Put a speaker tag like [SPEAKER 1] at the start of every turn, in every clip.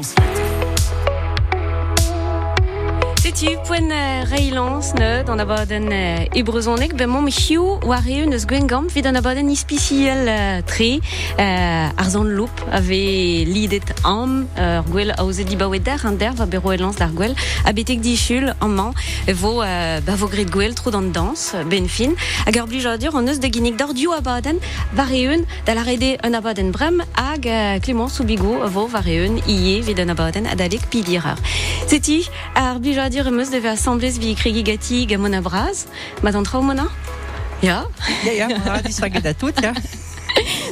[SPEAKER 1] Lens.
[SPEAKER 2] Tu poen reilans ne dan abaden uh, ebrezonek ben mom hiu war eun eus gwengam vid an abaden ispiciel uh, tre uh, ar zan loup ave lidet am ur uh, gwell a oze dibaouet der an der va bero elans d'ar gwell a betek di chul an man vo ba vo gret gwell tro dan dans ben fin. Hag ur blijadur an eus de ginnig d'ar diou abaden var eun da la rede un abaden brem hag Clément Soubigo vo var eun ie vid an abaden adalek pidirer Seti ar blijadur meus devait assembler vi kregi gati gamon a braz. Ma d'an trao mona
[SPEAKER 3] Ja Ja ja, mona disfaget a tout, ja.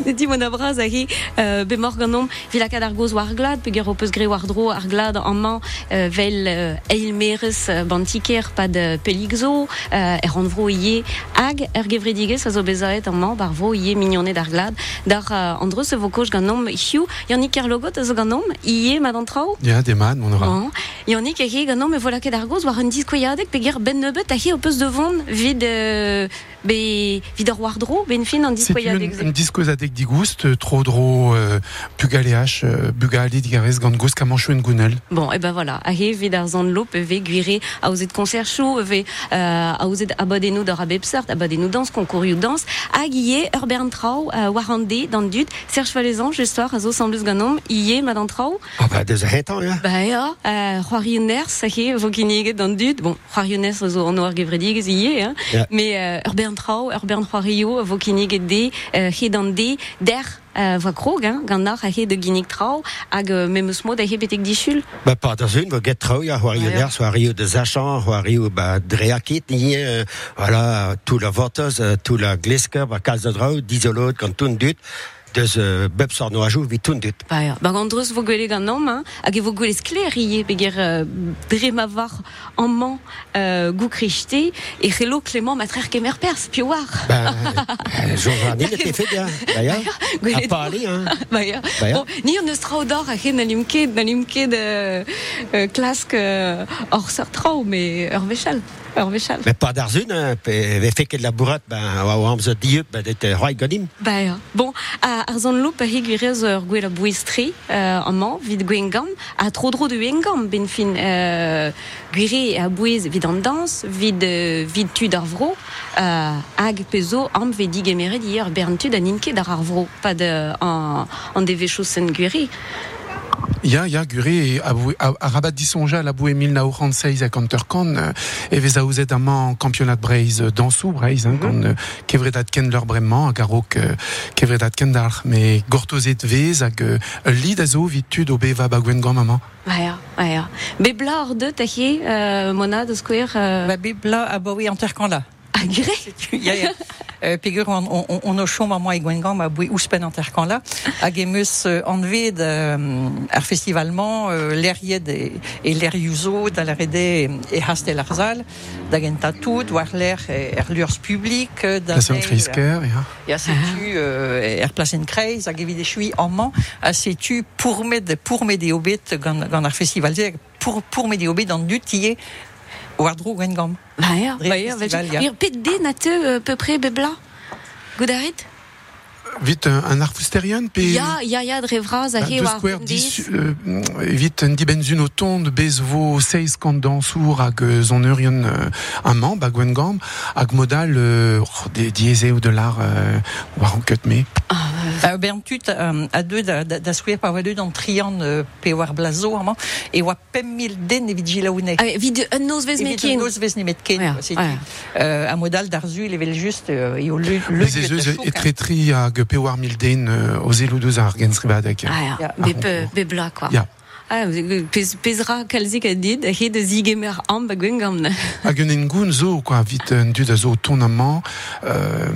[SPEAKER 2] Neti mon abraz a hi uh, be morganom vila kad ar goz war glad pe ger opus gre war dro ar glad an man uh, vel uh, eil bantiker pa de peligzo er an vro ie hag er gevredige sa zo bezaet an man bar vro ie mignonne d'ar glad dar an dro se vo koch ganom hiu yannik er logot a zo ganom ie ma d'an trao
[SPEAKER 4] Ja, de man, mon.
[SPEAKER 2] Oh. Yannik a hi ganom e vola ket ar goz war un diskoyadek pe ger ben nebet a hi opus de vont vid be vid ar war dro ben fin an
[SPEAKER 4] C'est
[SPEAKER 2] diskoyadek
[SPEAKER 4] une adek digoust, trop dro, euh, bugaléach, euh, bugali digarez gant goust kamanchou en gounel.
[SPEAKER 2] Bon, et ben voilà, a he vid ar zan lop ve gwire a ouzet koncerchou, ve euh, a ouzet abadenou d'ar abepsart, abadenou dans, konkourioù dans, hag ie ur bern trao euh, warande dan dud, Serge Falezan, gestor a zo samblus ganom, ie ma dan trao,
[SPEAKER 5] Ah bah, deus a hetan, ja.
[SPEAKER 2] ba ya, euh, c'hoarioners, a he vo kiniget dan dud, bon, c'hoarioners a zo an oar gevredigez ie, hein,
[SPEAKER 5] Ja.
[SPEAKER 2] mais euh, ur bern trao, ur bern c'hoario, der, he de ginnig hag mod he betek dichul.
[SPEAKER 5] Va get ja. der, de Zachan, hoario, dreakit, ni, voilà, tout la euh, tout la gleska, kaz de drao, dizolot, quand tout dut, deus, euh, bep sor no ajou, vi tout dut.
[SPEAKER 2] Ba gandreus vo gwele gant nom, hein, hag e vo gwele skler ie, beger uh, drema var an man uh, gou kriste, e c'helo Clément kemer pers, war.
[SPEAKER 5] Bah, euh, fait bien, bah, A pas aller, hein.
[SPEAKER 2] ba ya.
[SPEAKER 5] Ba ya.
[SPEAKER 2] Bon, ni an eus trao d'or a c'he klask trao, me ur vechal. Ur vechal.
[SPEAKER 5] Mais pas dans une, hein, pe, ve fait que de la bourrate, bah, wa, wa, amzo dieu, bah, d'être roi godim.
[SPEAKER 2] Bon, a, ar zan loup a he gwirez ur gwell a bouestri uh, an man, vid gwengam, a tro dro de wengam, ben fin uh, gwire a bouez vid an dans, vid, uh, vid tud ar vro, hag pezo am ve dig emeret hier bern inke dar ar vro, pa de an, an de vechosen gwire.
[SPEAKER 4] Ya, ya, gure, a, bou- a, a rabat disonja la boue 1946 a kanterkan, euh, e vez a ouzet amañ campionat breiz euh, dansou breiz, hein, gant euh, kevredat ken leur bremman, hag a rok euh, kevredat ken dar, me gortozet vez hag euh, lid a zo vit tud o beva bagwen gant amañ.
[SPEAKER 2] Ba ya. Be bla ar deut a he, uh, mona de skouer, uh,
[SPEAKER 3] Ba bib la a ba oui anterkan la.
[SPEAKER 2] A.
[SPEAKER 3] Ja, ja. Euh, Pegur on, on, on o chom a moi e gwengam a boui ouspen anterkan la. Hag emeus euh, anved euh, ar festivalman euh, l'eried e, e l'er yuzo da la rede e hastel ar zal da gen tout, war l'er e, er lurs publik da
[SPEAKER 4] Plasen
[SPEAKER 3] meil,
[SPEAKER 4] Krisker, ya.
[SPEAKER 3] Ja setu er plasen kreiz hag evit e chui amman a setu pourmet pourmet de obet gant, ar festival se pour pourmet de obet an dut tie war dro gwengam.
[SPEAKER 2] Ba ya,
[SPEAKER 3] Dre
[SPEAKER 2] ba ya.
[SPEAKER 3] festival, ya.
[SPEAKER 2] Ir pet de na te uh, peu près be bla. Goudarit?
[SPEAKER 4] Vit un, un arfusterian, pe...
[SPEAKER 2] Ya, ya, ya, dre vraz a dis.
[SPEAKER 4] euh, evit un dibenzun o tond bez vo seiz kant dansour hag euh, zon eurion euh, gam hag modal euh, oh, de dieze ou de l'ar euh, war an ket me.
[SPEAKER 3] Ben tut a deux da, skouer pa an trian uh, pe war blazo amman e oa pem mil den evit.
[SPEAKER 2] Ah, vid un noz vez
[SPEAKER 3] Evit un noz vez
[SPEAKER 2] ja.
[SPEAKER 3] Euh, a modal d'arzu level just euh, le le
[SPEAKER 4] war milden euh, o zelou deus ar gens ribadek.
[SPEAKER 2] Ah, ya,
[SPEAKER 3] Ya.
[SPEAKER 2] be, peu, be bla, quoi.
[SPEAKER 4] Ya.
[SPEAKER 2] Ah, pez, pezra kalzik a dit, a he de zigemer am ba gwengam na.
[SPEAKER 4] Hag un engoun zo, quoi, vit un dud a zo ton amañ, euh,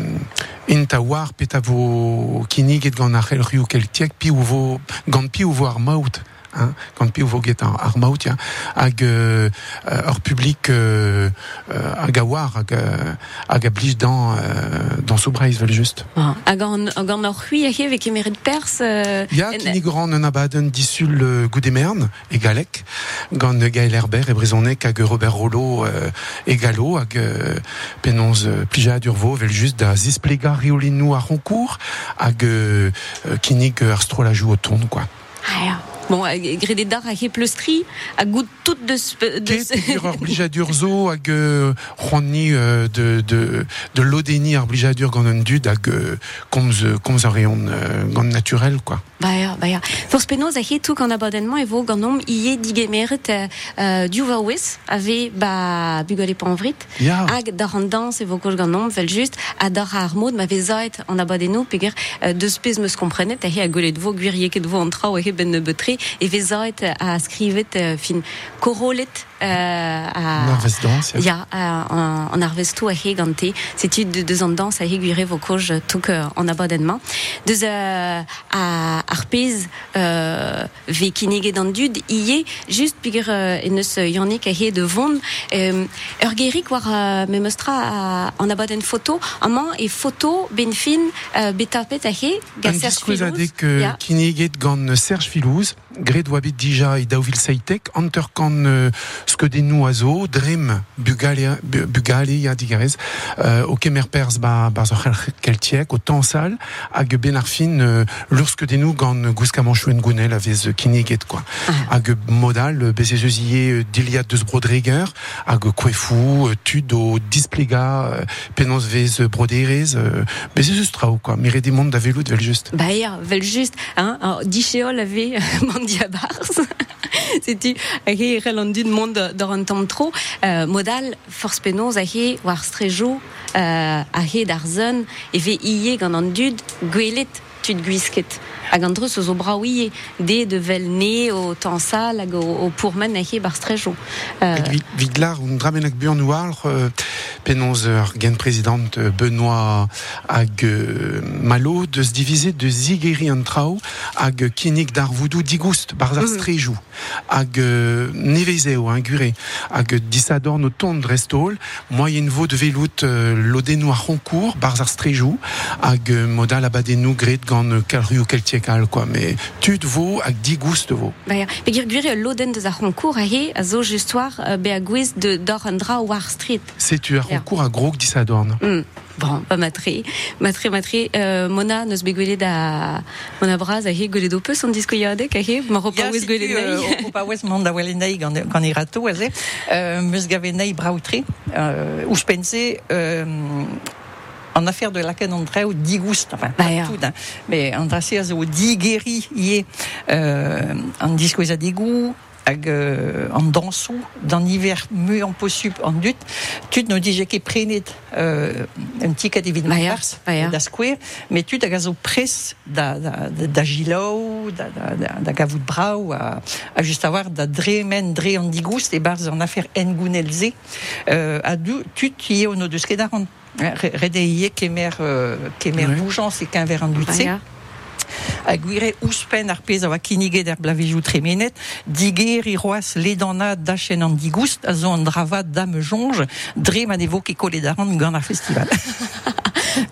[SPEAKER 4] int a war pet a vo kiniget gant ar c'hell riou keltiek, pi ou vo, gant pi ou vo ar maout. Hein, gant pi ou vo get ar, ya, hag euh, euh, ur publik euh, euh, hag a war, hag, euh, hag a blij dan, euh, dan soubreiz, vel just.
[SPEAKER 2] Hag an, hag an ur c'hui a he vek emeret pers. Uh,
[SPEAKER 4] Ya, kinig ran un abaden disul euh, goudemern, e galek, gant euh, Gaël Herbert e brezonek hag Robert Rollo euh, e galo, hag euh, penonz euh, plija durvo, vel just da zisplega riolinou a roncourt, hag euh, euh, kinig euh, ar strolajou o ton, quoi.
[SPEAKER 2] Ah, ya. Bon, gredet dar a he pleustri, a gout tout de...
[SPEAKER 4] de Ket ur blijadur hag euh, euh, de, de, de l'odeni ar blijadur gant dud hag komz, komz ar reon gant naturel, quoi.
[SPEAKER 2] Ba ya, ba ya. Force penoz a tout gant abadenman evo gant nom ie digemeret du vaouez ave ba bugale panvrit
[SPEAKER 4] yeah.
[SPEAKER 2] hag dar an dans evo koj gant nom fel just a dar ar mod ma vezait an abadeno peger uh, deus pez meus komprenet a he a golet vo guirie ket vo an trao a he ben betre e vezait a skrivet uh, fin korolet
[SPEAKER 4] uh, a... Narvesdans,
[SPEAKER 2] ya. Ja, an arvestou a setu deus an dans a koj an abadenman deus uh, a ar pez uh, ve kineget an dud ie just peger uh, en eus yannik a he de vond um, ur gerik war uh, me meustra uh, an abaden foto amant e foto ben fin betapet a he
[SPEAKER 4] ga Serge Filouz. An diskwez adek ja. kineget gant Serge Filouz gret oabet dija e daouvil seitek anter kan uh, skedennou a zo drem bugalia, bugalia digarez uh, o kemer pers ba, ba zo keltiek o tansal hag ben ar fin uh, lur skedennou gant gouska manchouen gounel a vez kineget quoi. Ah. hag modal bezez eus ie diliat deus brodreger hag kwefou tud o displega penans vez broderez bezez eus trao quoi. Mire des mondes da velout vel just.
[SPEAKER 2] Ba ya, vel just. Hein? Dicheol ave diabars. C'était relandu de monde un temps trop. Euh, modal force penos ahe war strejo euh, d'arzen et ve iye gant an dud gwelet tud guisket. Hag an dreus zo de de vel ne o tansal hag o, o pourmen ahe bar strejo.
[SPEAKER 4] Euh... Viglar, un buan euh, penons ur gen président euh, Benoît hag euh, malo deus divize de zigeri an trao hag kinik dar voudou digoust bar ar mm. strejou hag euh, nevezeo gure hag disador no ton drestol moyen vo de velout euh, lodeno ar roncourt bar ar strejou hag euh, modal abadenou gret gant kalru o keltiekal quoi mais tud vo hag digoust vo
[SPEAKER 2] Ba ya, pe gir gure loden deus ar roncourt ahe a zo justoir uh, be a gwez de dor an dra war street
[SPEAKER 4] C'est tu ar roncourt a grog disadorn
[SPEAKER 2] mm. Bon, pas matré, matré, matré. Euh, Mona, nos begwele da Mona Braz, ahe gole do peus an disko yadek, ahe, ma ropa gole
[SPEAKER 3] nei. Ja, ropa wez mand da wele nei gant e rato, aze. Euh, meus gave nei braoutre, euh, ou pense, euh, en affaire de la canne Andreu digoust enfin
[SPEAKER 2] ja.
[SPEAKER 3] tout hein. mais digeri ie euh, a digou hag euh, an dansou d'an hiver mu an posup an dut tud no dije ket prenet euh, un tiket evit
[SPEAKER 2] bah, ja. bah, ja.
[SPEAKER 3] da skouer mais tud hag a zo pres da, da, da, da gilou da, da, da, da gavout brau a, a just a war da dre an digoust e barz an affaire en gounelze euh, a du tud ie ono deus ket ar an rede ie kemer euh, kemer ouais. boujans e qu'un ver an dut
[SPEAKER 2] Bah, ja.
[SPEAKER 3] a gwire ouspen ar pez a oa er blavejou tremenet, diger i roas ledana dachen an digoust, a zo an dravad dame jonge, dre ma nevo ke kole daran gant ar festival.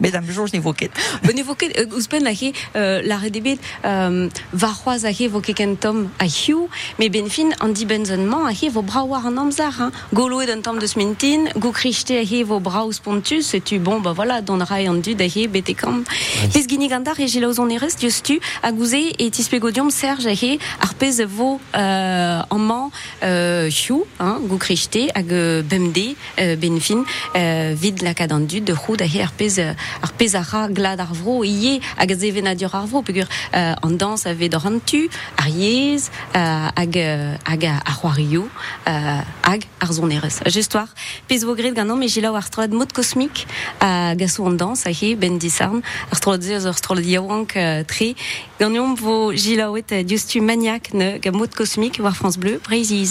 [SPEAKER 3] Mais dame jonge nevo ket.
[SPEAKER 2] Ben evoket, uh, ouspen ahe, uh, la redebet, um, va c'hoaz ahe vo ken tom a hiu, me ben fin an di benzonman ahe vo an amzar, hein. Golo ed an tom deus mintin, go krichte ahe vo bra ou spontus, et tu bon, bah voilà, don rai an dud ahe bete kam. Pez gini gandar e ouzon erez, dius tu, a gouze et tispegodium serge ahe, ar pez vo euh, an man euh, hiu, hein, go krichte, hag bemde, euh, ben fin, euh, vid la kad an dud, de c'houd ahe ar pez, euh, ar pez a ra glad ar vro, ie hag a zeven a dur ar vro, pegur euh, an dans ave d'or an tu, ar yez, euh, hag, euh, hag a ar c'hoarioù, euh, hag ar zon erez. Just war, pez vo gret gant an, me jila ar strolad mod kosmik, a gasou an dans, ahe, ben disarn, ar strolad ze, ar strolad yaouank euh, tre, gant iom vo euh, diustu maniak ne ga mod kosmik war France Bleu, breizi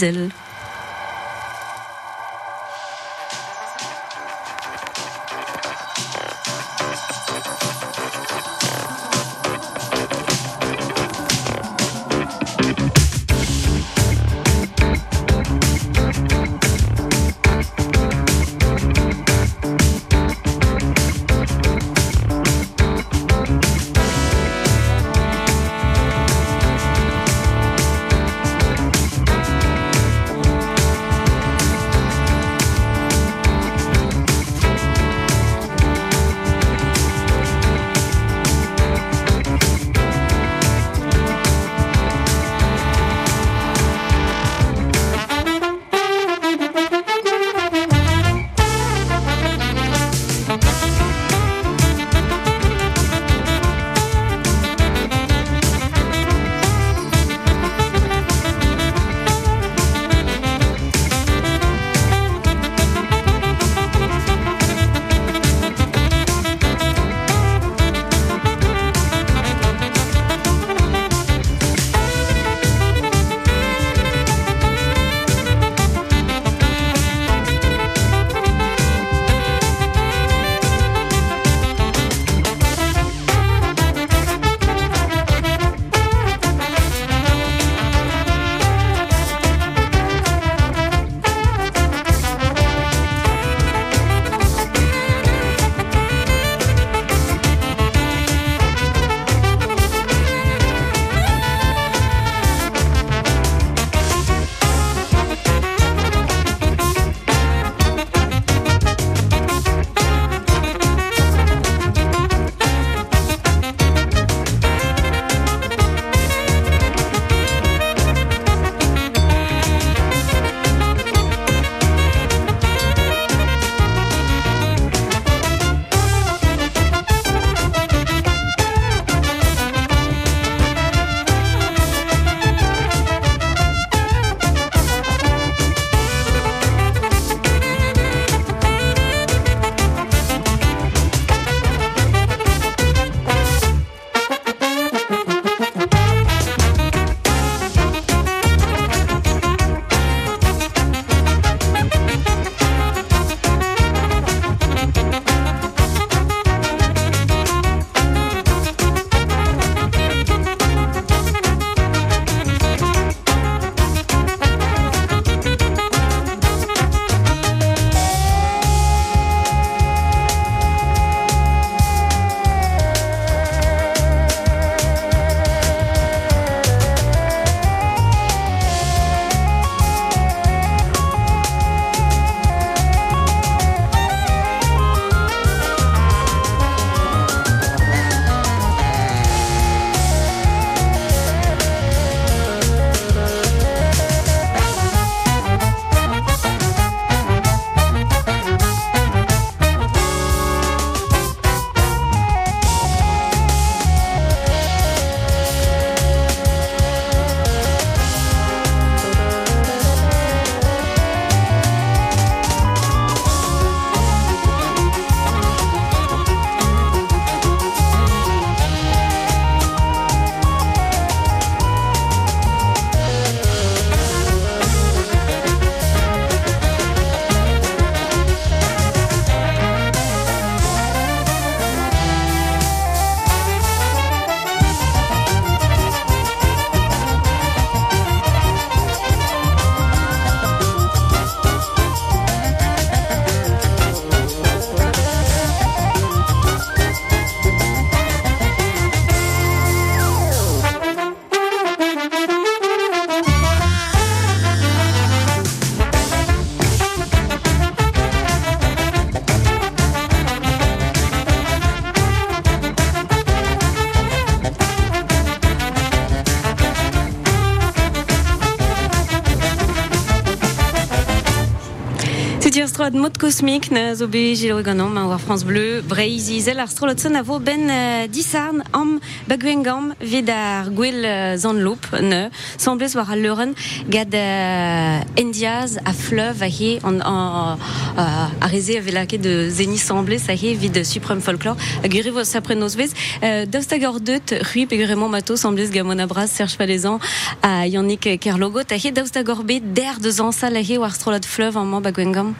[SPEAKER 2] un mode cosmique, ne zo be Gilles Ganon, ma war France Bleu, Breiz izel ar strolotsen a vo ben uh, disarn am bagwengam vid ar gwell uh, zanloup ne, semblez war a leuren gad uh, endiaz a fleuve a he an, an, uh, a reze a velake de zeni semblez a he vid supreme folklore a gure vo sapre nos vez uh, daoust hag ar deut rui peguremont mato semblez gamon abraz Serge Falezan a Yannick Kerlogot a he daoust hag ar bet der de zansal a he war strolot fleuve an man bagwengam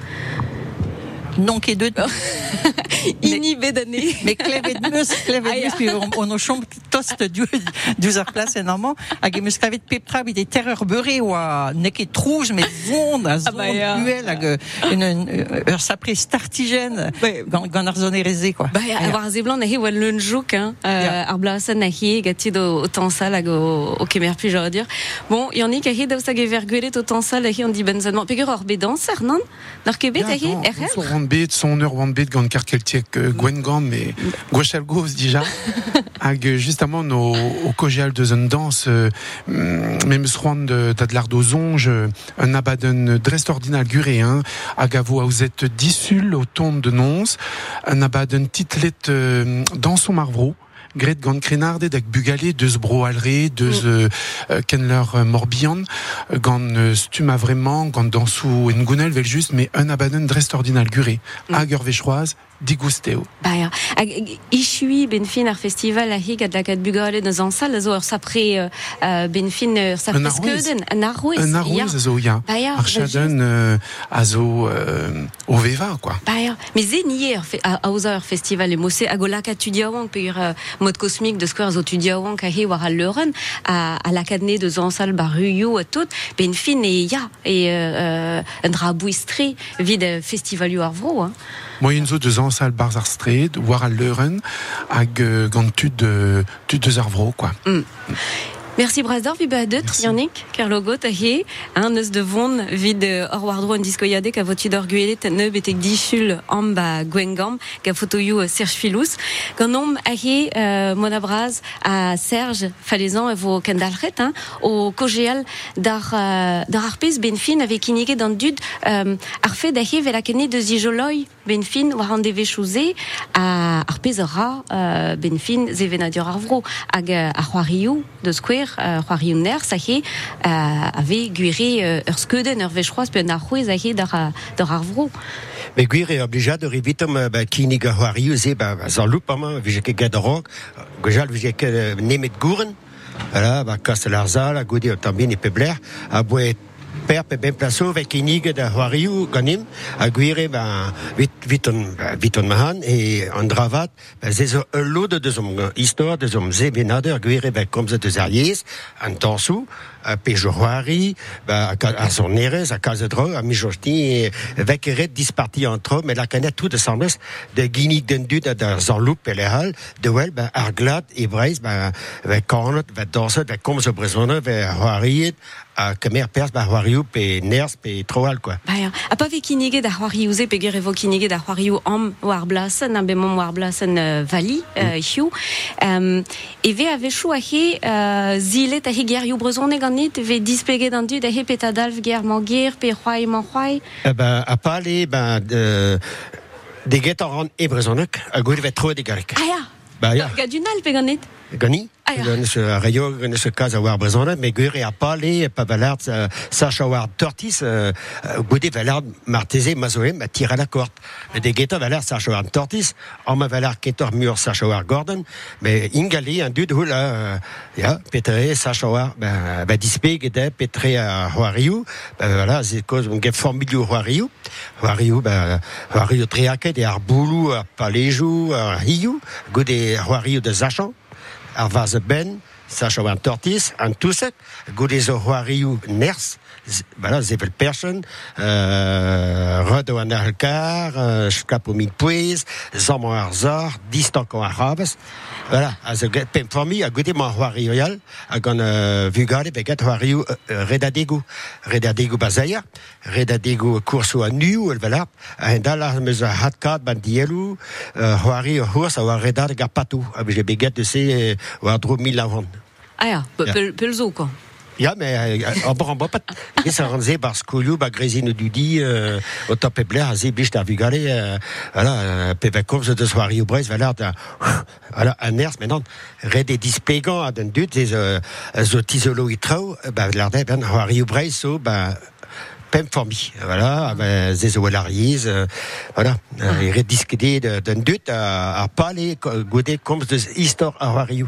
[SPEAKER 3] Non ket deut
[SPEAKER 2] inhibé d'année.
[SPEAKER 3] Mais klevet meus, klevet meus, puis on, on o chom tost du, du ar plas enormement, hag e meus klevet peptra bit e terreur beurre oa ne ket trouj, mais vond a zon
[SPEAKER 2] ya.
[SPEAKER 3] duel hag une, une, ur sapre startigen
[SPEAKER 2] Ouais.
[SPEAKER 3] gant, gant ar zone ereze, quoi.
[SPEAKER 2] Ba, ya, war ze blan a oa ar gatid o, tansal hag o, kemer j'aurais dire. Bon, yannick a he daoust hag e vergwelet o tansal a he an di benzanman. Pegur ar bedanser, non? Nar kebet a he,
[SPEAKER 4] rambet, son ur rambet gant karkeltiek euh, Gwengam et Gwechal Gos déjà. Hag euh, justement no au kojial de zon dans euh, même roan de d'adlar do zonge euh, un abaden drest ordinal guré hein hag a vo aouzet disul au ton de nons un abaden titlet euh, dans son marvro Gret gant krenarde dak bugale deus bro alre, deus euh, euh, kenler euh, morbihan, gant euh, stum a vraiment, gant dansou en gounel vel just, mais un abaden drest ordinal gure,
[SPEAKER 2] Mm.
[SPEAKER 4] hag ur vechroaz, digusteo.
[SPEAKER 2] Ba, ya. Hag, ishui ben fin ar festival a he gad lakat bugale da zansal, a zo ur sapre euh, euh, ben fin ur sapre
[SPEAKER 4] arrouez.
[SPEAKER 2] Ya.
[SPEAKER 4] arrouez a zo ya.
[SPEAKER 2] Ba, ya,
[SPEAKER 4] Ar chaden euh, a zo euh, o veva, quoi.
[SPEAKER 2] Ba ya, me ze nier ur fe- a, a oza ur festival mosse a golaka tudiaouank pe ur uh, mod kosmik de skwer zo tudiaouank a he war a leuren a, a lakadne de zansal baruyo a tout ben fin e ya e uh, uh, un dra bouistre vid festivalio ar vro hein.
[SPEAKER 4] Moyen zo de zansal barz ar stred, war al leuren, hag gant tud, tud deus quoi.
[SPEAKER 2] Merci Brasdor, vi badet,
[SPEAKER 4] Merci.
[SPEAKER 2] Yannick, Kerlogot, a he, un eus de vont vid uh, or wardro an diskoyade ka voti d'or gwelet ne betek dichul am ba gwengam, ka fotoyou uh, Serge Filous. Gant om a he, uh, mon abraz a Serge Falezan e vo kendalret, hein, o kogeal dar, uh, dar arpez ben fin ave kinige dan dud um, ar fe da he vel a kenne de zijoloi ben fin war an deve chouze a arpez a ra uh, ben fin ze venadur ar vro hag a c'hoarioù de skwer uh, c'hoarioù ner sa he uh, ave gwire uh, ur skeudenn ur vechroaz pe ar c'houez a he dar, a- dar ar vro
[SPEAKER 5] Mais gwir e obligad ur evitom ba kinig a c'hoarioù ze ba ba zan loup ama vije ket gad rog gwejal vije ket euh, nemet gouren a boe per pe ben plaso vek inig da c'hoarioù ganim a gwire ba vit viton viton mahan e an dravat ba zezo ul lod de zom histoire de zom zebenader gwire ba komz de zariez an tansou a pejoari ba a son nerez a kazedro a mijosti vek eret disparti entre mais la canet tout de sembles de guinig den dud da zan loup e lehal de wel ba ar glad e breiz ba vek kornot ve danset ve komz brezonne ve c'hoariet a kemer pers ba c'hoarioù pe troal quoi.
[SPEAKER 2] A pa ve kinige da c'hoarioù ze pe ger evo kinige da c'hoarioù am war blasen an be mom war blasen uh, vali hiou. Um, e ve a vechou a he uh, zilet a he ger you brezone ganit ve dispeget an dud a he petadalv ger man ger pe c'hoai man c'hoai
[SPEAKER 5] Eh ben, a pale, ben, de, de get an a goude vet tro de garek.
[SPEAKER 2] a ya.
[SPEAKER 5] Ba ya,
[SPEAKER 2] Gad unal pe ganit
[SPEAKER 5] gani? Se a rayo, se kaz a war brezonek, me gure a pale, pa valard, uh, sach a war tortis, uh, goude valard marteze mazoem a tira la cort. Me de get a valard sach a war tortis, an ma valard ketor mur sach a war gordon, me ingali an dud hula, ya, petre sach a war, ben, ba dispe gede petre a hoariou, ben, voilà, c'est cause, on get formilio hoariou, hoariou, ben, hoariou triaket e ar boulou, ar palejou, ar hiou, goude hoariou de zachan, ar vaz ben, sach a war tortis, an touset, goude zo hoariou ners, voilà, zevel person, euh, rod o an alkar, euh, skap o min pouez, zam ar zor, distan ko ar rabas, voilà, a zo get pem formi, a ma hoariou yal, a gant euh, vugade, be get hoariou euh, redadegou, redadegou bazaia, redadegou kurso a nu, el velap, a hendal ar meus a hatkad ban dielou, hoari o hors a redad gar patou, a je beget de se, euh, war dro mil avant.
[SPEAKER 2] a ya pe-
[SPEAKER 5] Ya.
[SPEAKER 2] pel, pel zo quoi
[SPEAKER 5] Ja, mais en bon, bon, pas. Et ça rendait parce que lui, bah, Grésine euh, top et blair, zé, biche, t'as vu galer, euh, voilà, pépé comme de soirée au Brest, voilà, voilà, un air, maintenant, red des dispégants à d'un dut, des, euh, zotisolo et trop, bah, l'ardé, ben, soirée au Brest, so, bah, pem formi, voilà, zé, zo, euh, voilà, et red discuter d'un dut, goûter comme de histoire à Rio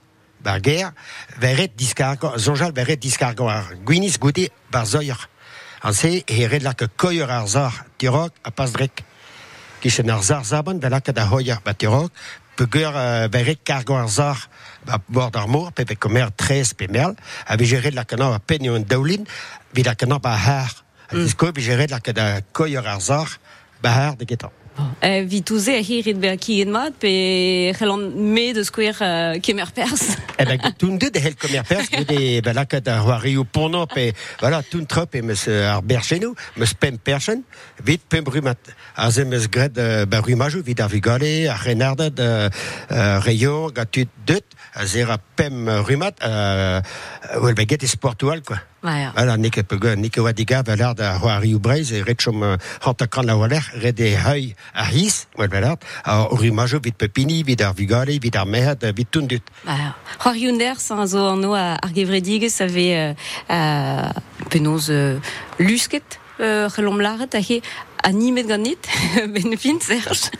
[SPEAKER 5] Berger, verret discargo, zonjal verret discargo ar gwinis goude bar zoyer. An se, e red la ke koyer ar zar tirok a pas drek. Kishen ar zar zaban, vela ke da hoyer ba tirok, pe geur uh, verret cargo ar zar ba bord ar mor, pe pe komer tres pe merl, a ve red la kana a penio en daoulin, vi la kana ba har. Mm. Disko, vi red la ke da koyer ar zar ba har de getan.
[SPEAKER 2] Eh, vi touze a hirit be ki en mat de pers.
[SPEAKER 5] Eh ben, tout pers, de ben voilà tout et pem pem. A gred ben vigale, rayon gatut deut, pem rumat, uh, wel ben get esportual quoi.
[SPEAKER 2] Ja.
[SPEAKER 5] Voilà, Nikke Pego, Nikke Wadiga, Velard, a e hantakan la waler, red e hei a his, a vit pepini, vit ar vit ar vit
[SPEAKER 2] yunder, san zo penoz lusket, uh, c'hellom laret, a he animet ganit, ben fin Serge.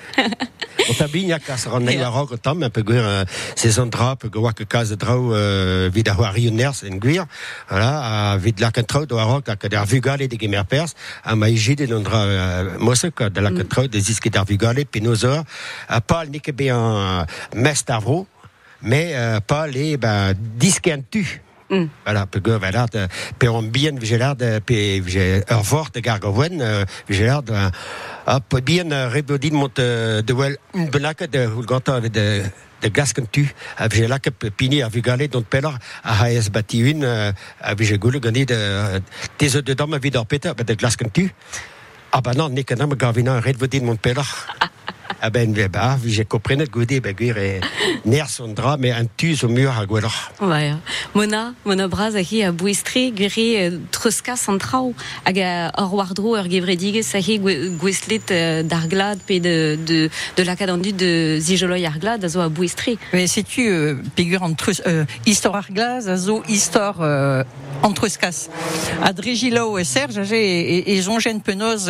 [SPEAKER 5] O ta bigna kas ran nei a rog o tam, pe gwir sezon dra, pe gwir ke kaz drau vid a hoa rioners en gwir, voilà, a vid lak an trao do a rog, ak ar vugale de gemer pers, a ma ijide non dra mosek, de trao de ziske d'ar vugale, a pal nike be an mest avro, mais uh, pal e ben.
[SPEAKER 2] Mm.
[SPEAKER 5] Voilà, go voilà pe on bien vigilard de pe j'ai un fort de gargowen uh, vigilard de a pe bien rebodin mont uh, de wel un belaka de hulganta de de gasken tu a pini a vigale pelar a bati une a gani de des de dame vidor peter de gasken tu ah bah non gavina Ah ben, bah, j'ai compris ben, guir et ner son drap, mais un tus au mur à gwelor.
[SPEAKER 2] Ouais. Mona, Mona Braz a hi a bouistri, guri uh, truska santrao, hag a or wardro ur gevredige, sa hi gweslet uh, d'arglad pe de, de, de la de zijoloi arglad a zo a bouistri.
[SPEAKER 3] Mais sais-tu, euh, figure en trus, euh, histoire arglaz, a zo histoire euh, e Serge, a et, zongen penoz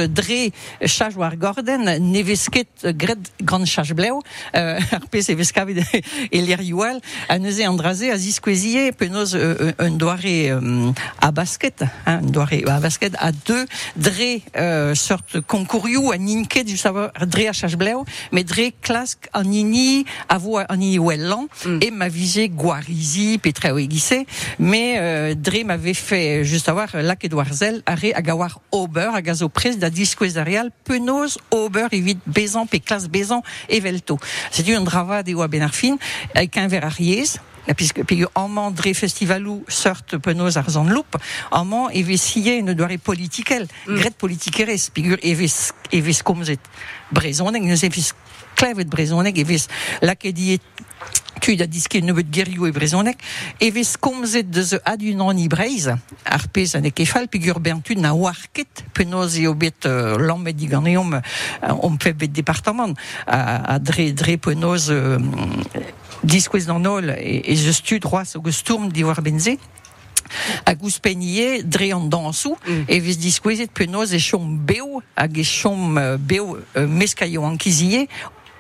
[SPEAKER 3] gorden, nevesket grand chaj bleu, euh, ar pez e veskavid e lir youal, a neuze andraze a ziskwezie penoz euh, un doare euh, à basket, hein, un doare à basket à deux dre euh, sorte concouriou a ninket du savoir dre a chaj bleu, mais dre klask an nini a vo an nini wellan, mm. et ma visé guarizi, petra oegisse, mais euh, dre m'avait fait juste avoir lac Edouardzel, arrêt à gawar ober, à gazo pres da disquezarial, penoz ober evit bezan pe bezan et velto. C'est une drava de oa benarfin, avec un verre puisque puis en mandré festivalou sorte penoz arzan loup en man evé scié une doare politiquelle mm. gret politiqueres figure eves eves komzet brezoneg nous eves klevet brezoneg eves la ke dit tu da diske nevet gerioù e brezonek, eves komzet de ze adun an ibreiz, ar pez an e pigur bentu na warket, penoz e obet uh, lammet om fe bet departament, a, a dre, dre penoz uh, diskwez nan ol, e, e o di war benze, a penier dre an dansou mm. e vez diskwezet penoz e chom beo hag e chom beo uh, meskaio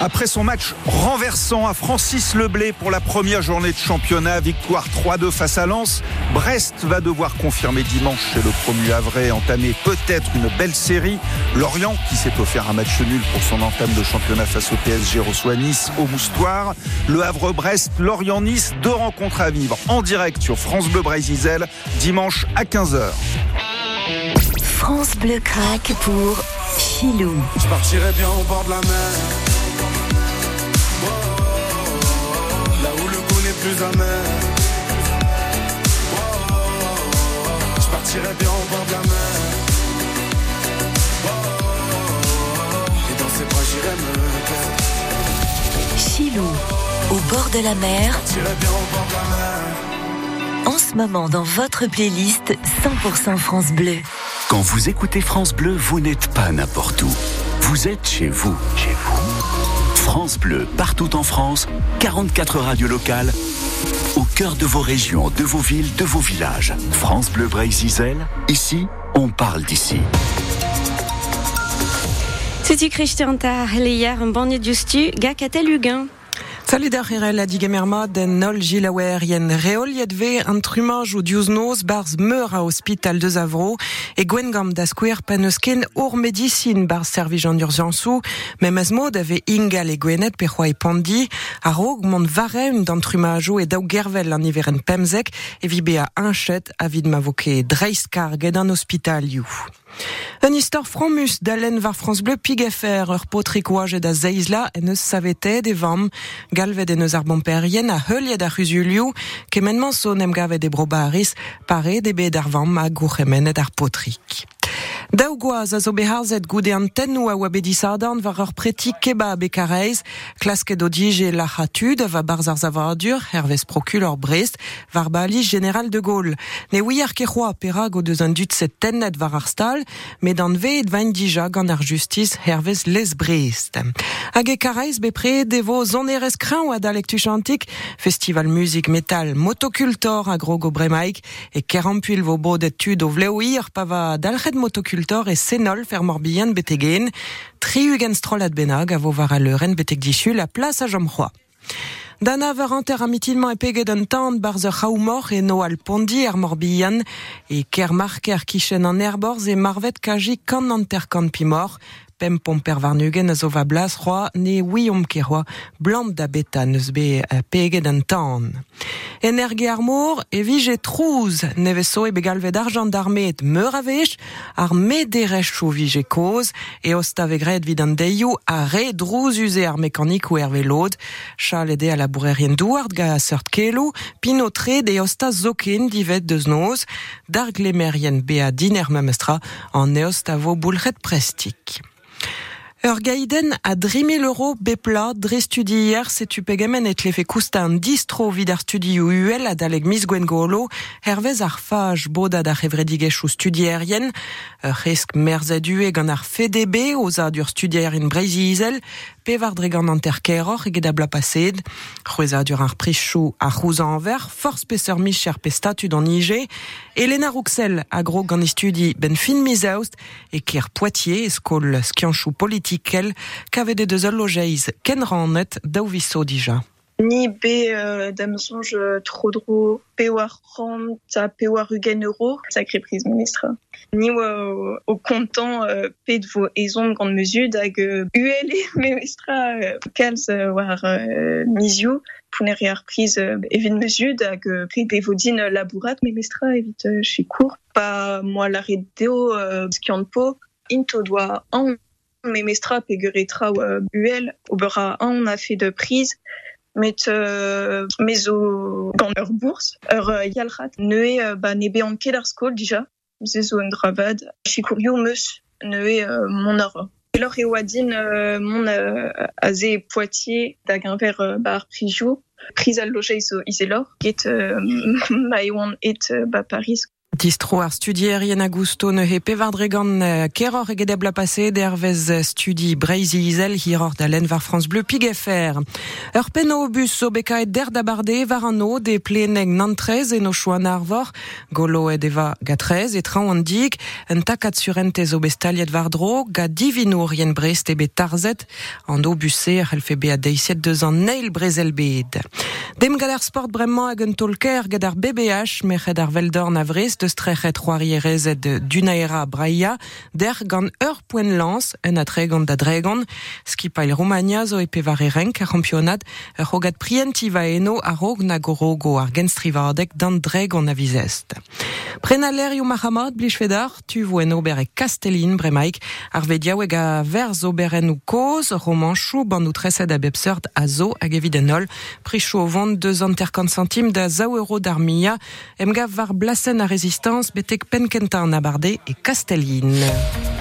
[SPEAKER 1] Après son match renversant à Francis Leblé pour la première journée de championnat, victoire 3-2 face à Lens, Brest va devoir confirmer dimanche chez le promu Havre entamer peut-être une belle série. Lorient, qui s'est offert un match nul pour son entame de championnat face au PSG, reçoit Nice au Moustoir. Le Havre-Brest, Lorient-Nice, deux rencontres à vivre en direct sur France Bleu Brésil dimanche à 15h.
[SPEAKER 6] France Bleu craque pour Chilou.
[SPEAKER 7] Je partirai bien au bord de la mer. Plus amer. Je partirai bien au bord de la mer. Et dans ses bras j'irai me perdre.
[SPEAKER 6] Chilou, au bord de la mer.
[SPEAKER 7] Je partirai bien au bord de la mer.
[SPEAKER 6] En ce moment, dans votre playlist 100% France Bleu.
[SPEAKER 8] Quand vous écoutez France Bleu, vous n'êtes pas n'importe où. Vous êtes chez vous. Chez vous. France Bleu, partout en France, 44 radios locales, au cœur de vos régions, de vos villes, de vos villages. France Bleu Brésil, ici, on parle d'ici.
[SPEAKER 2] Tuti Christian Tar, hier, un bannier justu, gacatel Huguin.
[SPEAKER 9] Solidarere la digamerma den nol gilawer yen reol yedve an trumaj barz meur a hospital de Zavro e gwengam da skwer peneusken ur medicine barz servijan d'urgensou mem az mod ave ingal e gwenet pe c'hoa e pandi a rog mont varem d'an trumajou e daou gervel an iveren pemzek e vibe a inchet a vid ma voke dreiskar ged an hospital you. Un histoire fromus d'Alen var France Bleu pigefer ur potrik oajet da zeizla en eus savete de vam? Galvet en eus ar bomperien a heuliet ar ruzulioù kemenman son em gavet e brobaris pare de ar vam a ar potrik. Daou goaz a zo beharzet goude an tennou a oa bedisadan war ur preti kebab e kareiz, klasket o dije la hatud va barz ar zavadur, hervez procul ur brest, var bali general de Gaulle. Ne ouiar ke c'hoa perag o deus an dut set tennet var ar stal, met an ve vain dija gant ar justice hervez les brest. Hag e kareiz be pre devo zonerez kran oa da lectu chantik, festival musique metal motocultor a grogo bremaik, e kerampuil vo bodet tud o vleoir pa va dalchet motocultor e senol fer morbihan betegen, tri ugen strolat benag a vo var a leuren betek dissu la place a jomroa. Dana var anter amitilman e peget an tan barz e no al pondi ar morbihan e ker marker kichen an erborz e marvet kaji kan anter kan pimor pem pomper varnugen zo va blas roi ne wiom ke roi da beta neus be uh, peget an tan. Energe ar mor e vije trouz neve so e begalvet argent d'armet meur a vech ar chou vije koz e vid an deio a drouz ar mekanik ou herve lod chal ede a labourerien douard ga a seurt kelo pino tre de osta zoken divet deus noz dar glemerien be a diner memestra an e osta vo boulret prestik. Gaiden a 3000 euro bepla. Dre studi hier setu pegemen et lefe kousta an distro vid ar studi uel a daleg mis gwen golo hervez ar faj boda da revredigech ou studierien resk merzadue gant ar FDB oza dur studierien breizi izel pe var dregan an terkeror eget a bla pased c'hweza dur ar prichou a c'houzan anver force peser micher pe statut an ige Elena Rouxel a gro gant studi ben fin mizaoust e ker Poitiers skol skianchou politikel kavet e deus ul lojeiz. Ken rannet daou viso dija.
[SPEAKER 10] Ni be euh, damsonj euh, trodro pe war ran ta pe war ugen euro sacré prise ministre. Ni o, o kontant euh, pe de vo ezon grande mesure euh, UL e ministra euh, euh, war euh, mizio pouneri ar prise euh, evit mesure euh, pe pe vo din euh, labourat ministra evit euh, chez court. Pa moi la redeo euh, skiant po into doa an mais mestra peguretra UL obera an a fait de prise met euh, au dans leur bourse. Ur uh, yalrat neue uh, ba nebe an ket ar skol dija. Un dravad chikurio meus. Neue uh, mon ar Alors e oa din uh, mon a ze Poitiers da grimper bar prijou. Al iso iselor get ma et Paris
[SPEAKER 9] Distro ar studierien Augusto ne he pevardregan euh, keror egedebla passe dervez studi Breizi Izel hiror d'Alen var France Bleu Pig FR. Ur peno bus o beka et der d'abarde var an o de pleneg nantrez en o choan arvor, golo ed eva gatrez et tran an un takat surentez o bestaliet var dro, ga divinour yen brest e bet tarzet, an o busse ar helfe be a deiset deus an neil brezel bed. Dem gad ar sport bremañ hag tolker gad ar BBH, meched ar veldorn a vrest, deus trechet roarierez d'unaera braia, der gant ur poen lans, en a tregan da dregan, skipail Romagna zo e pevar erenk a championat, ur rogat prientiva eno a rog na gorogo ar genstrivardek dan dregan a vizest. Prena l'erioù Mahamad, blij fedar, tu vo en ober e Castellin bremaik, ar vediaoueg a verz oberen ou koz, romanchou, ban ou tresed a bepseurt a zo hag evit en ol, prichou o vant deus an terkant centim da zao euro d'ar mia, em gav var blasen a rezistans betek penkenta an abarde e Castellin.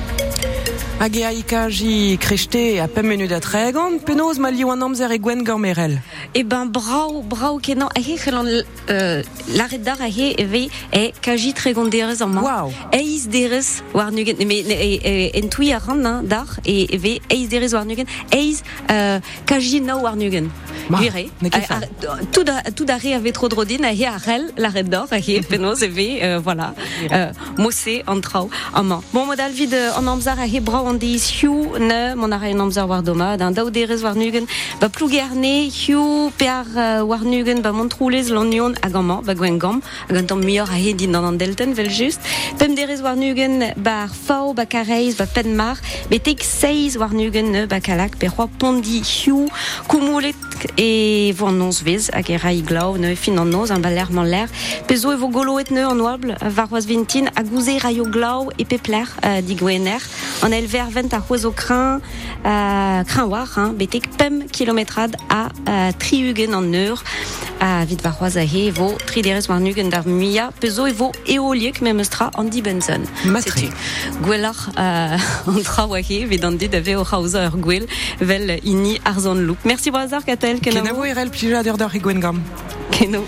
[SPEAKER 9] Hag e aikaji krechte a pem menut a tregan, penoz ma liou an amzer e gwen gormerel.
[SPEAKER 2] Eh ben, brau, brau kenan, a he chelan euh, l'arret d'ar a he eve e kaji tregonderez an man.
[SPEAKER 9] Wow.
[SPEAKER 2] Eiz derez war nugen, me e, e, en tui a ran hein, d'ar e eve eiz derez war nugen, eiz euh, kaji nao war nugen.
[SPEAKER 9] Ma, ket fa.
[SPEAKER 2] Tout da, tout da re ave tro drodin a he a rel l'arret d'ar a he penoz eve, euh, voilà, euh, mosse an trao an man. Bon, modal vid euh, an amzar a he deiz hiu ne, mon ara en amzar war doma, d'un dao derez war nugen, ba plougerne hiu per uh, war nugen ba montroulez l'onion hag an man, ba gwen gam, hag an tamm mior a he din an an delten vel just. Pem derez war nugen ba ar fao, ba kareiz, ba pen mar, betek seiz war nugen ne, ba kalak, pondi hiu, koumoulet e vo an nons vez, hag e rai glau, ne, fin an noz, an ba l'air man l'air. Pezo e vo goloet ne an oabl, var oaz vintin, a gouze raio glau e pepler, uh, di gwener, an elver vent ar c'hoaz o krin, uh, krin war, hein, betek pem kilometrad a uh, triugen an eur, a vid var c'hoaz a he, vo triderez war nugen d'ar mia, pezo e vo eoliek me meustra an di benzen.
[SPEAKER 9] Matri.
[SPEAKER 2] Gwelar uh, an tra oa he, vid an dit ave o c'haouza ur gwell, vel ini arzan loup. Merci brazar, Katel,
[SPEAKER 9] A
[SPEAKER 2] kenavo.
[SPEAKER 9] vo erel plija d'ur d'ar e gwen gam.
[SPEAKER 2] Keno.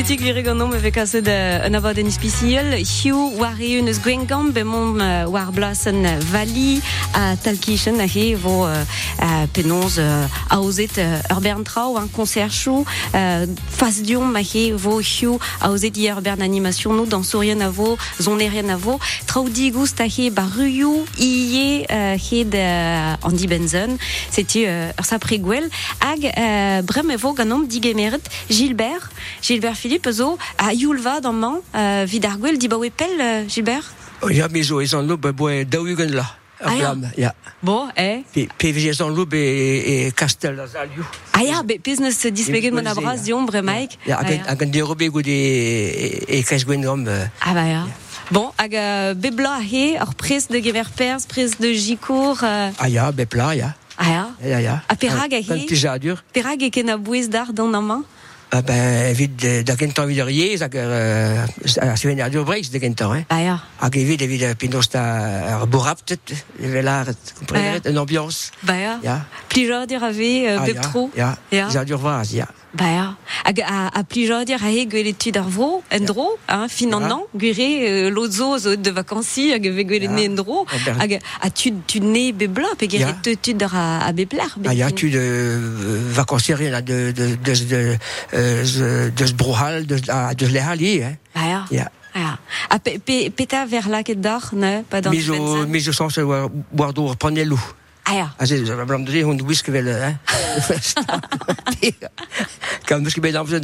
[SPEAKER 2] Tetik vire gant avec kaset uh, un avad en ispiciel, hiu war e eus gwengam, be mom uh, war blas an vali a talkichen a he vo uh, aozet ur bern trao, un concert chou, fas diom ma he vo hiu aozet ur bern animation nou, dans sourien a vo, zon erien a vo, trao di goust a he ba ruyou ie uh, he de Andy Benson, c'était uh, ur sapre gwell, hag uh, brem e vo ganom digemeret Gilbert, Gilbert Philippe zo a youlva dans man uh, vid ar gwell di ba we pel uh, Gilbert
[SPEAKER 11] Ja, mi zo ez an lob a boe daougen la.
[SPEAKER 2] Ah, ja.
[SPEAKER 11] Ja.
[SPEAKER 2] Bon, eh
[SPEAKER 11] Pe, pe vez an lob e, e kastel a zalioù.
[SPEAKER 2] Ah ya, be business dispegen mon abraz diom bremaik.
[SPEAKER 11] Ja,
[SPEAKER 2] Ah,
[SPEAKER 11] hag
[SPEAKER 2] ya.
[SPEAKER 11] hag an derobe gout e, e, e kres gwen euh,
[SPEAKER 2] Ah bah ya. Bon, hag uh, bebla a he, ur prez de gever pers, prez de jicour, uh,
[SPEAKER 11] Ah ya, be pla, ya.
[SPEAKER 2] ah ya.
[SPEAKER 11] Ja, ja, ja.
[SPEAKER 2] A perag a
[SPEAKER 11] Kan
[SPEAKER 2] he,
[SPEAKER 11] plijadur.
[SPEAKER 2] perag e ken a bouez d'ar dans an man
[SPEAKER 11] Ah ben, evit euh, da gentan vid ar yez hag euh, a seven ar dur breiz da gentan, eh.
[SPEAKER 2] Ah ya.
[SPEAKER 11] Hag evit evit ar evel ar, kompreneret,
[SPEAKER 2] Ja.
[SPEAKER 11] an ambiance.
[SPEAKER 2] Bah ya. Ave uh,
[SPEAKER 11] Ah, ja. dur vaz, ja.
[SPEAKER 2] Bah ya. Hag a, a plijadir a he gwelet ar vro, en dro, hein, fin an
[SPEAKER 11] Ja.
[SPEAKER 2] an, gure lozo zo de vakansi hag ave gwelet
[SPEAKER 11] Ja.
[SPEAKER 2] ne en dro,
[SPEAKER 11] Ah,
[SPEAKER 2] hag a ne pe geret te a.
[SPEAKER 11] Ah de de de de de de de brohal de ah, hein.
[SPEAKER 2] Bah ya.
[SPEAKER 11] Ja.
[SPEAKER 2] Ja. A pe, pe, peta ver la ket dar, ne? Pas dans
[SPEAKER 11] Mais je
[SPEAKER 2] Benson.
[SPEAKER 11] mais je sens boire d'eau prendre l'eau.
[SPEAKER 2] Ah ja.
[SPEAKER 11] Ah c'est ça blam de on whisky vel hein. Comme parce que ben dans de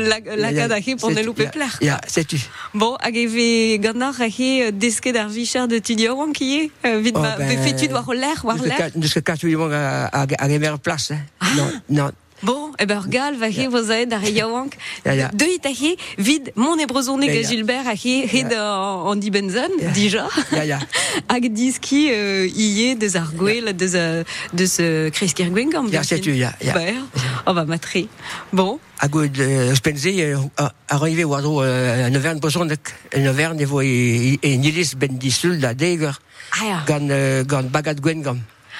[SPEAKER 2] la, la kad a he pon e loupe pler.
[SPEAKER 11] Ja, c'est tu.
[SPEAKER 2] Bon, he ar vichar de tudio an ki e, euh, ma, be fetud war o l'air, war l'air?
[SPEAKER 11] Tu à gamer place hein. Non, non.
[SPEAKER 2] Bon, e ber gal va he voz aed ar yaouank. A he, vid mon ebrezoneg
[SPEAKER 11] Ja,
[SPEAKER 2] a
[SPEAKER 11] ja.
[SPEAKER 2] Gilbert a he, he da an di benzen,
[SPEAKER 11] Ja.
[SPEAKER 2] dija.
[SPEAKER 11] Ja, ja.
[SPEAKER 2] Hag diski uh, ie deus ar gwell, deus, deus uh, kreskir gwengam.
[SPEAKER 11] Ja, c'est tu, ja, ja.
[SPEAKER 2] Bah, on va matrer. Bon,
[SPEAKER 11] A good uh, spenze a arrivé wado uh, an avern bosonnek an avern evo e, nilis ben disul da deger
[SPEAKER 2] ah
[SPEAKER 11] gant uh, gant bagat gwen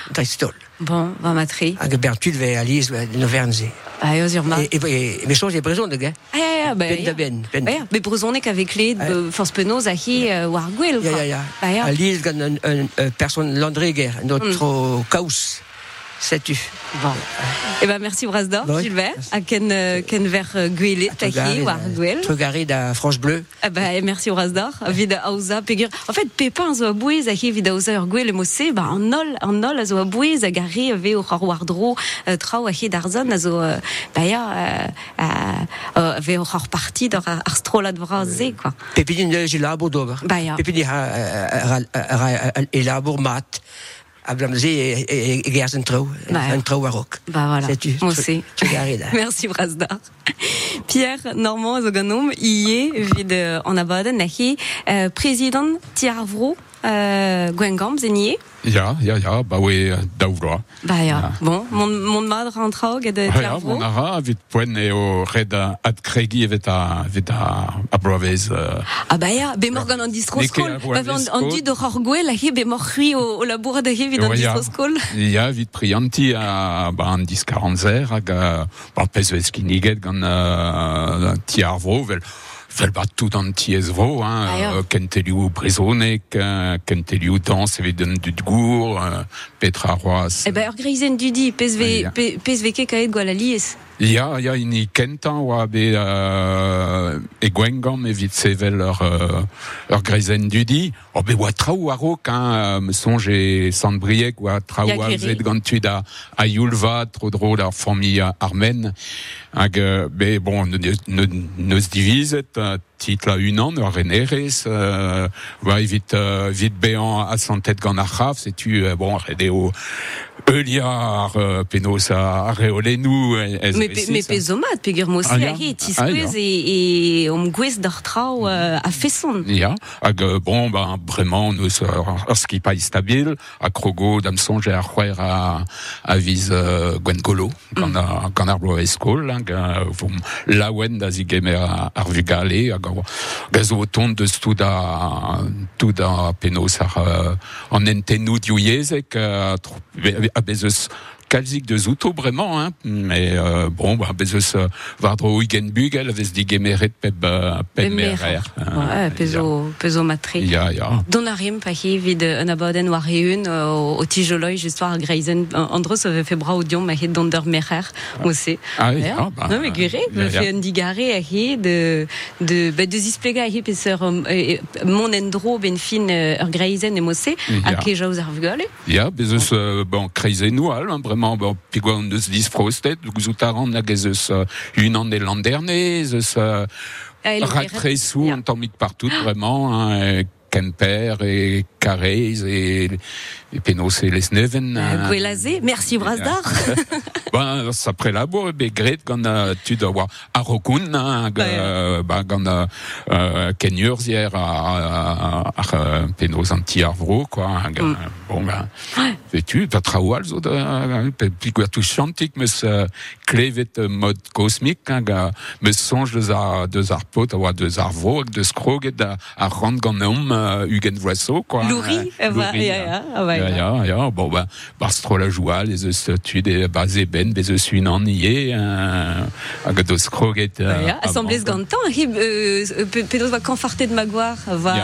[SPEAKER 11] gam. Dristol.
[SPEAKER 2] Bon, va matri.
[SPEAKER 11] Hag Bertud ve aliz no vernze.
[SPEAKER 2] Ah, eo sur ma.
[SPEAKER 11] Et, et, mais chose est présent de gars.
[SPEAKER 2] Ah, ja, ja, ba,
[SPEAKER 11] Ben da ben. Ben.
[SPEAKER 2] Ba, ja. Be bruzonek avec les de force penaos a hi euh, war gwell.
[SPEAKER 11] Ja,
[SPEAKER 2] quoi.
[SPEAKER 11] ja, ja.
[SPEAKER 2] Ba, ja.
[SPEAKER 11] Aliz gant un, un, un notre caus. Sais-tu
[SPEAKER 2] Bon. Eh ben, merci Brasdor,
[SPEAKER 11] Ouais.
[SPEAKER 2] Gilbert. A ken, euh, ken ver euh, gwelet, ta hi, war gwell.
[SPEAKER 11] Trugaré da France Bleu.
[SPEAKER 2] Bah, et merci Brasdor. Vid auza pegur. En fait, Pépin zo a bouez a hi vid auza ur gwell emosse, ba an nol, an nol a zo a bouez a gare ve o c'har wardro euh, trao a hi darzan a zo, euh, ba ya, euh, euh, o c'har parti d'ar ar strolad vraze, quoi.
[SPEAKER 11] Pepidin de Gilabo d'ober.
[SPEAKER 2] Ba ya.
[SPEAKER 11] Pepidin ha elabor mat. A blamze e, e, e gerzen trou.
[SPEAKER 2] Bah, ja.
[SPEAKER 11] Un trou a rock.
[SPEAKER 2] Bah voilà. Moi aussi. Merci Brasdar. Pierre Normand Zoganom, iye vid euh, en abaden nahi euh, président Tiarvro euh, Gwengam zenier.
[SPEAKER 12] Ja, ja, ja, ba we daouvroa.
[SPEAKER 2] Bah ja. Bon, mon mon mad rentrao ged
[SPEAKER 12] Ja,
[SPEAKER 2] Tiarvro.
[SPEAKER 12] mon ara poen eo red ad kregi evet a,
[SPEAKER 2] Ah bah ja, be morgan an distroskol. Du de la be au, au labour vid an
[SPEAKER 12] Ja, ja.
[SPEAKER 2] distroskol.
[SPEAKER 12] Ja, vit prianti a ba an dis 40 hag a ba pez vez kiniget gant uh, ti arvro, vel an ti ezvro, hein,
[SPEAKER 2] Ah,
[SPEAKER 12] euh, kentelioù brezonek, euh, dans evit un dud gour, euh, petra roaz.
[SPEAKER 2] Eh ben ur pezve,
[SPEAKER 12] Ah,
[SPEAKER 2] pezve ke kaet gwal alies.
[SPEAKER 12] Ja, ja, ini kentan oa be euh, e gwengam evit sevel ur, euh, ur greizen dudi. O be oa traoù a rok, hein, euh, me songe e Sandbriek oa traoù
[SPEAKER 2] Ya
[SPEAKER 12] a zet gantud a, a Yulva, tro dro d'ar famille armen. Hag, euh, be bon, ne, ne, divizet, euh, uh, la unan ur renerez, euh, oa evit, euh, vit bean a santet gant ar c'haf, setu, euh, bon, rede o euliar, euh, penos a, ez
[SPEAKER 2] Me, pe, me pezomat, pegur mosi
[SPEAKER 12] Ah,
[SPEAKER 2] a hi,
[SPEAKER 12] Ah,
[SPEAKER 2] tiskwez
[SPEAKER 12] ja.
[SPEAKER 2] e, e om gwez d'ar trao euh, a
[SPEAKER 12] hag euh, bon, ben, bremañ neus ur skipa stabil, a krogo dam sonje ar c'hwer a, a viz euh, Gwen Golo, gant, a, gant ar bloa eskol, hag euh, vom laouen da zigeme ar, ar vugale, hag a- gaz o tont deus tout da, tout da penos ar, euh, an entenou diouyezek, euh, tro- be- a bezeus kalzik de zouto bremañ, hein, mais euh, bon, bah, euh, vardro uigen bugel, a vez digemeret peb, euh, peb merer.
[SPEAKER 2] Ouais, pezo, pezo matri.
[SPEAKER 12] Ja, ja.
[SPEAKER 2] Don a rim pa hi vid un abaden war eun o, o tijoloi just war a greizen. Andros ave fe bra o dion donder merer, mo se.
[SPEAKER 12] Ah, bah,
[SPEAKER 2] non, mais
[SPEAKER 12] ja.
[SPEAKER 2] fe un digare a hi de, de, ba, de zisplega a hi peser um, e, e, mon endro ben fin euh, ur greizen e mo se, a
[SPEAKER 12] Ja. euh, bon, noual, hein, vraiment, an deus disfrostet, gouzout a ran hag ezeus euh, un an e landerne, ezeus euh,
[SPEAKER 2] Ah, el
[SPEAKER 12] raktresou an tammik partout, vraiment, hein, et Kemper et Carrez et, et Penos et les Neven.
[SPEAKER 2] Euh, Gwelaze, merci Brasdar.
[SPEAKER 12] Ben, après la bourre, be gret gant a tu dois voir a Rokun, hein, euh, ben, a euh, Ken Urzier a, a, a, a Penos anti arvro, quoi. hein,
[SPEAKER 2] Mm.
[SPEAKER 12] Bon, ben, sais-tu, zo da, puis quoi tout chantique, mais ce euh, mode cosmique, hein, me songe de ar, de ar pot, a oa de ar vro, de skroget a, a rand gant eom, uh, Hugen Voiseau, quoi.
[SPEAKER 2] Louri,
[SPEAKER 12] hein, Louri,
[SPEAKER 2] ja,
[SPEAKER 12] hein.
[SPEAKER 2] ja, ah, ouais,
[SPEAKER 12] Ja, ja, ja, bon, ben, barstro la joie, les eus tu des basé ben, des eus une en yé, hag eus kroget.
[SPEAKER 2] Bah, ja, assemblez gantan, hi, euh, pedos va conforter de magouar, va,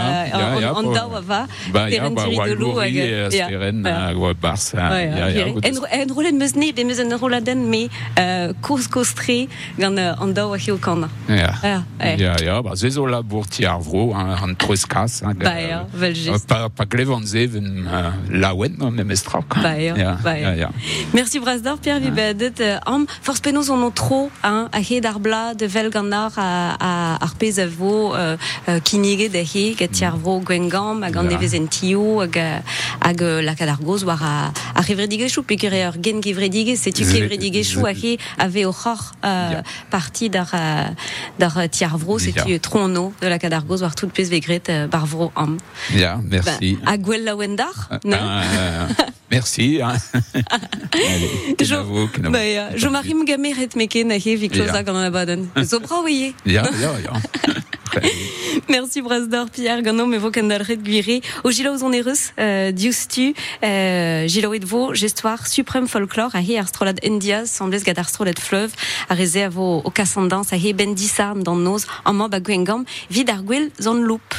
[SPEAKER 2] dao va,
[SPEAKER 12] Ba, ja,
[SPEAKER 2] teren
[SPEAKER 12] ba,
[SPEAKER 2] tiri de lou, hag, ja,
[SPEAKER 12] hag bars, ja,
[SPEAKER 2] ja. En, en rolet meus ne, be meus en roladen, me euh, kours kostre gant euh, an dao a hi o kana.
[SPEAKER 12] Ja,
[SPEAKER 2] Ja,
[SPEAKER 12] ja, ja, ba, zezo la bourti arvro, an troeskas, hag,
[SPEAKER 2] Ba, ja, vel just.
[SPEAKER 12] Pa, pa glevan zeven laouen, no, me mestra.
[SPEAKER 2] Ba, ja, ba, ja.
[SPEAKER 12] ja.
[SPEAKER 2] Merci Brasdor, Pierre Vibadet. Euh, am, force penaos an o tro, hein, a he d'ar bla, de vel gant ar a, a, ar pez a vo, euh, euh, kinige da he, gat tiar vro gwengam, hag an
[SPEAKER 12] Ja.
[SPEAKER 2] nevez en tio, hag, euh, hag euh, la kadargoz war a, a revredigechou, pekere ur gen gevredige, setu kevredigechou a he ave o c'hor euh,
[SPEAKER 12] Ja.
[SPEAKER 2] parti d'ar, euh, d'ar euh, tiar vro, setu
[SPEAKER 12] Ja.
[SPEAKER 2] tro no de la kadargoz war tout pez vegret euh, bar vro am.
[SPEAKER 12] Ja, merci.
[SPEAKER 2] Ba, a gwell la wendar, ne?
[SPEAKER 12] Euh, merci. Hein. Allez, kenavo, kenavo.
[SPEAKER 2] Ba, ja. Jo marim gameret meken a he, vi kloza
[SPEAKER 12] Ja.
[SPEAKER 2] gant an abaden. Zo bra oie.
[SPEAKER 12] Ja, ja, ja.
[SPEAKER 2] Merci Brasdor Pierre Gano me vo ken dalret guire o gilaoz on erus euh, diustu euh, gilaoet vo gestoir suprême folklore a he ar strolad Indias semblez gad ar strolad fleuve a reze a vo o kasandans a he ben disarn dan noz an ma ba gwengam vid ar gwell zon loup.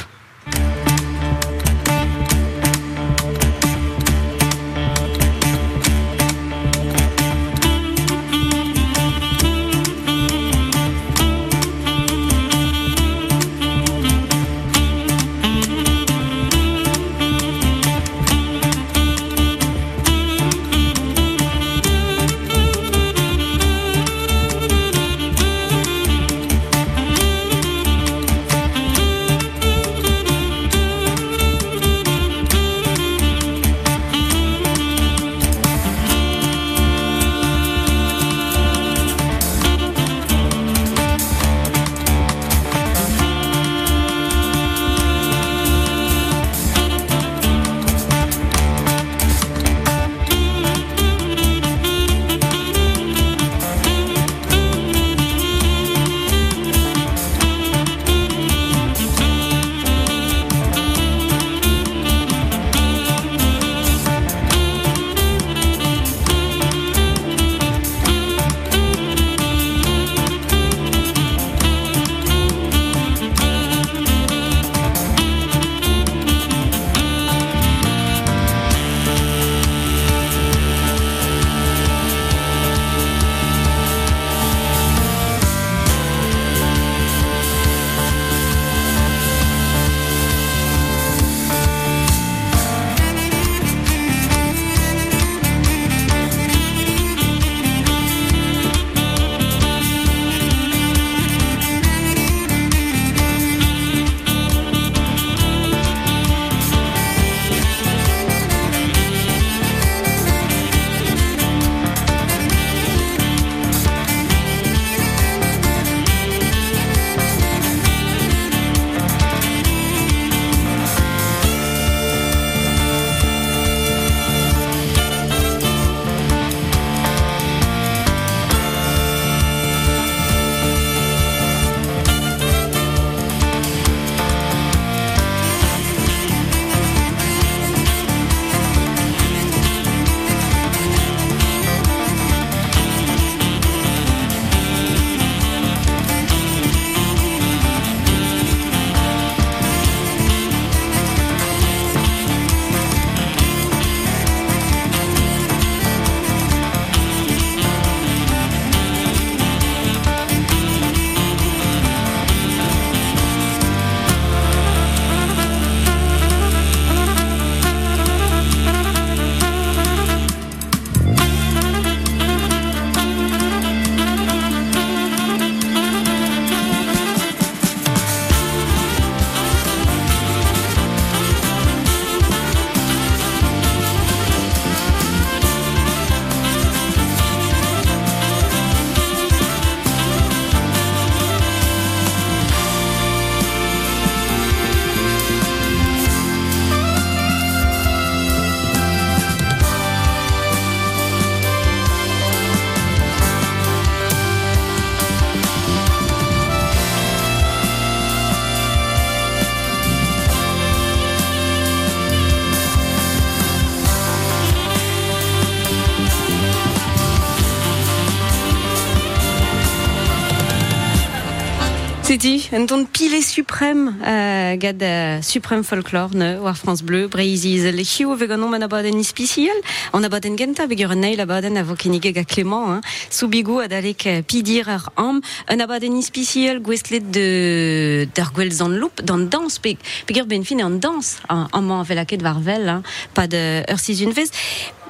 [SPEAKER 2] Un ton pilé suprême, euh, gad euh, suprême folklore, ne, war France Bleu, breiziz le chiou veganon man abaden ispiciel, on abaden genta, begur neil abaden a vokenige ga Clément, hein, soubigo adalek euh, pidir ar am, un abaden ispiciel gwestlet de, d'ar gwell zan loup, dan dans, pe, begur ben fin en dans, an, an man velaket varvel, hein, pas de ur si une vez.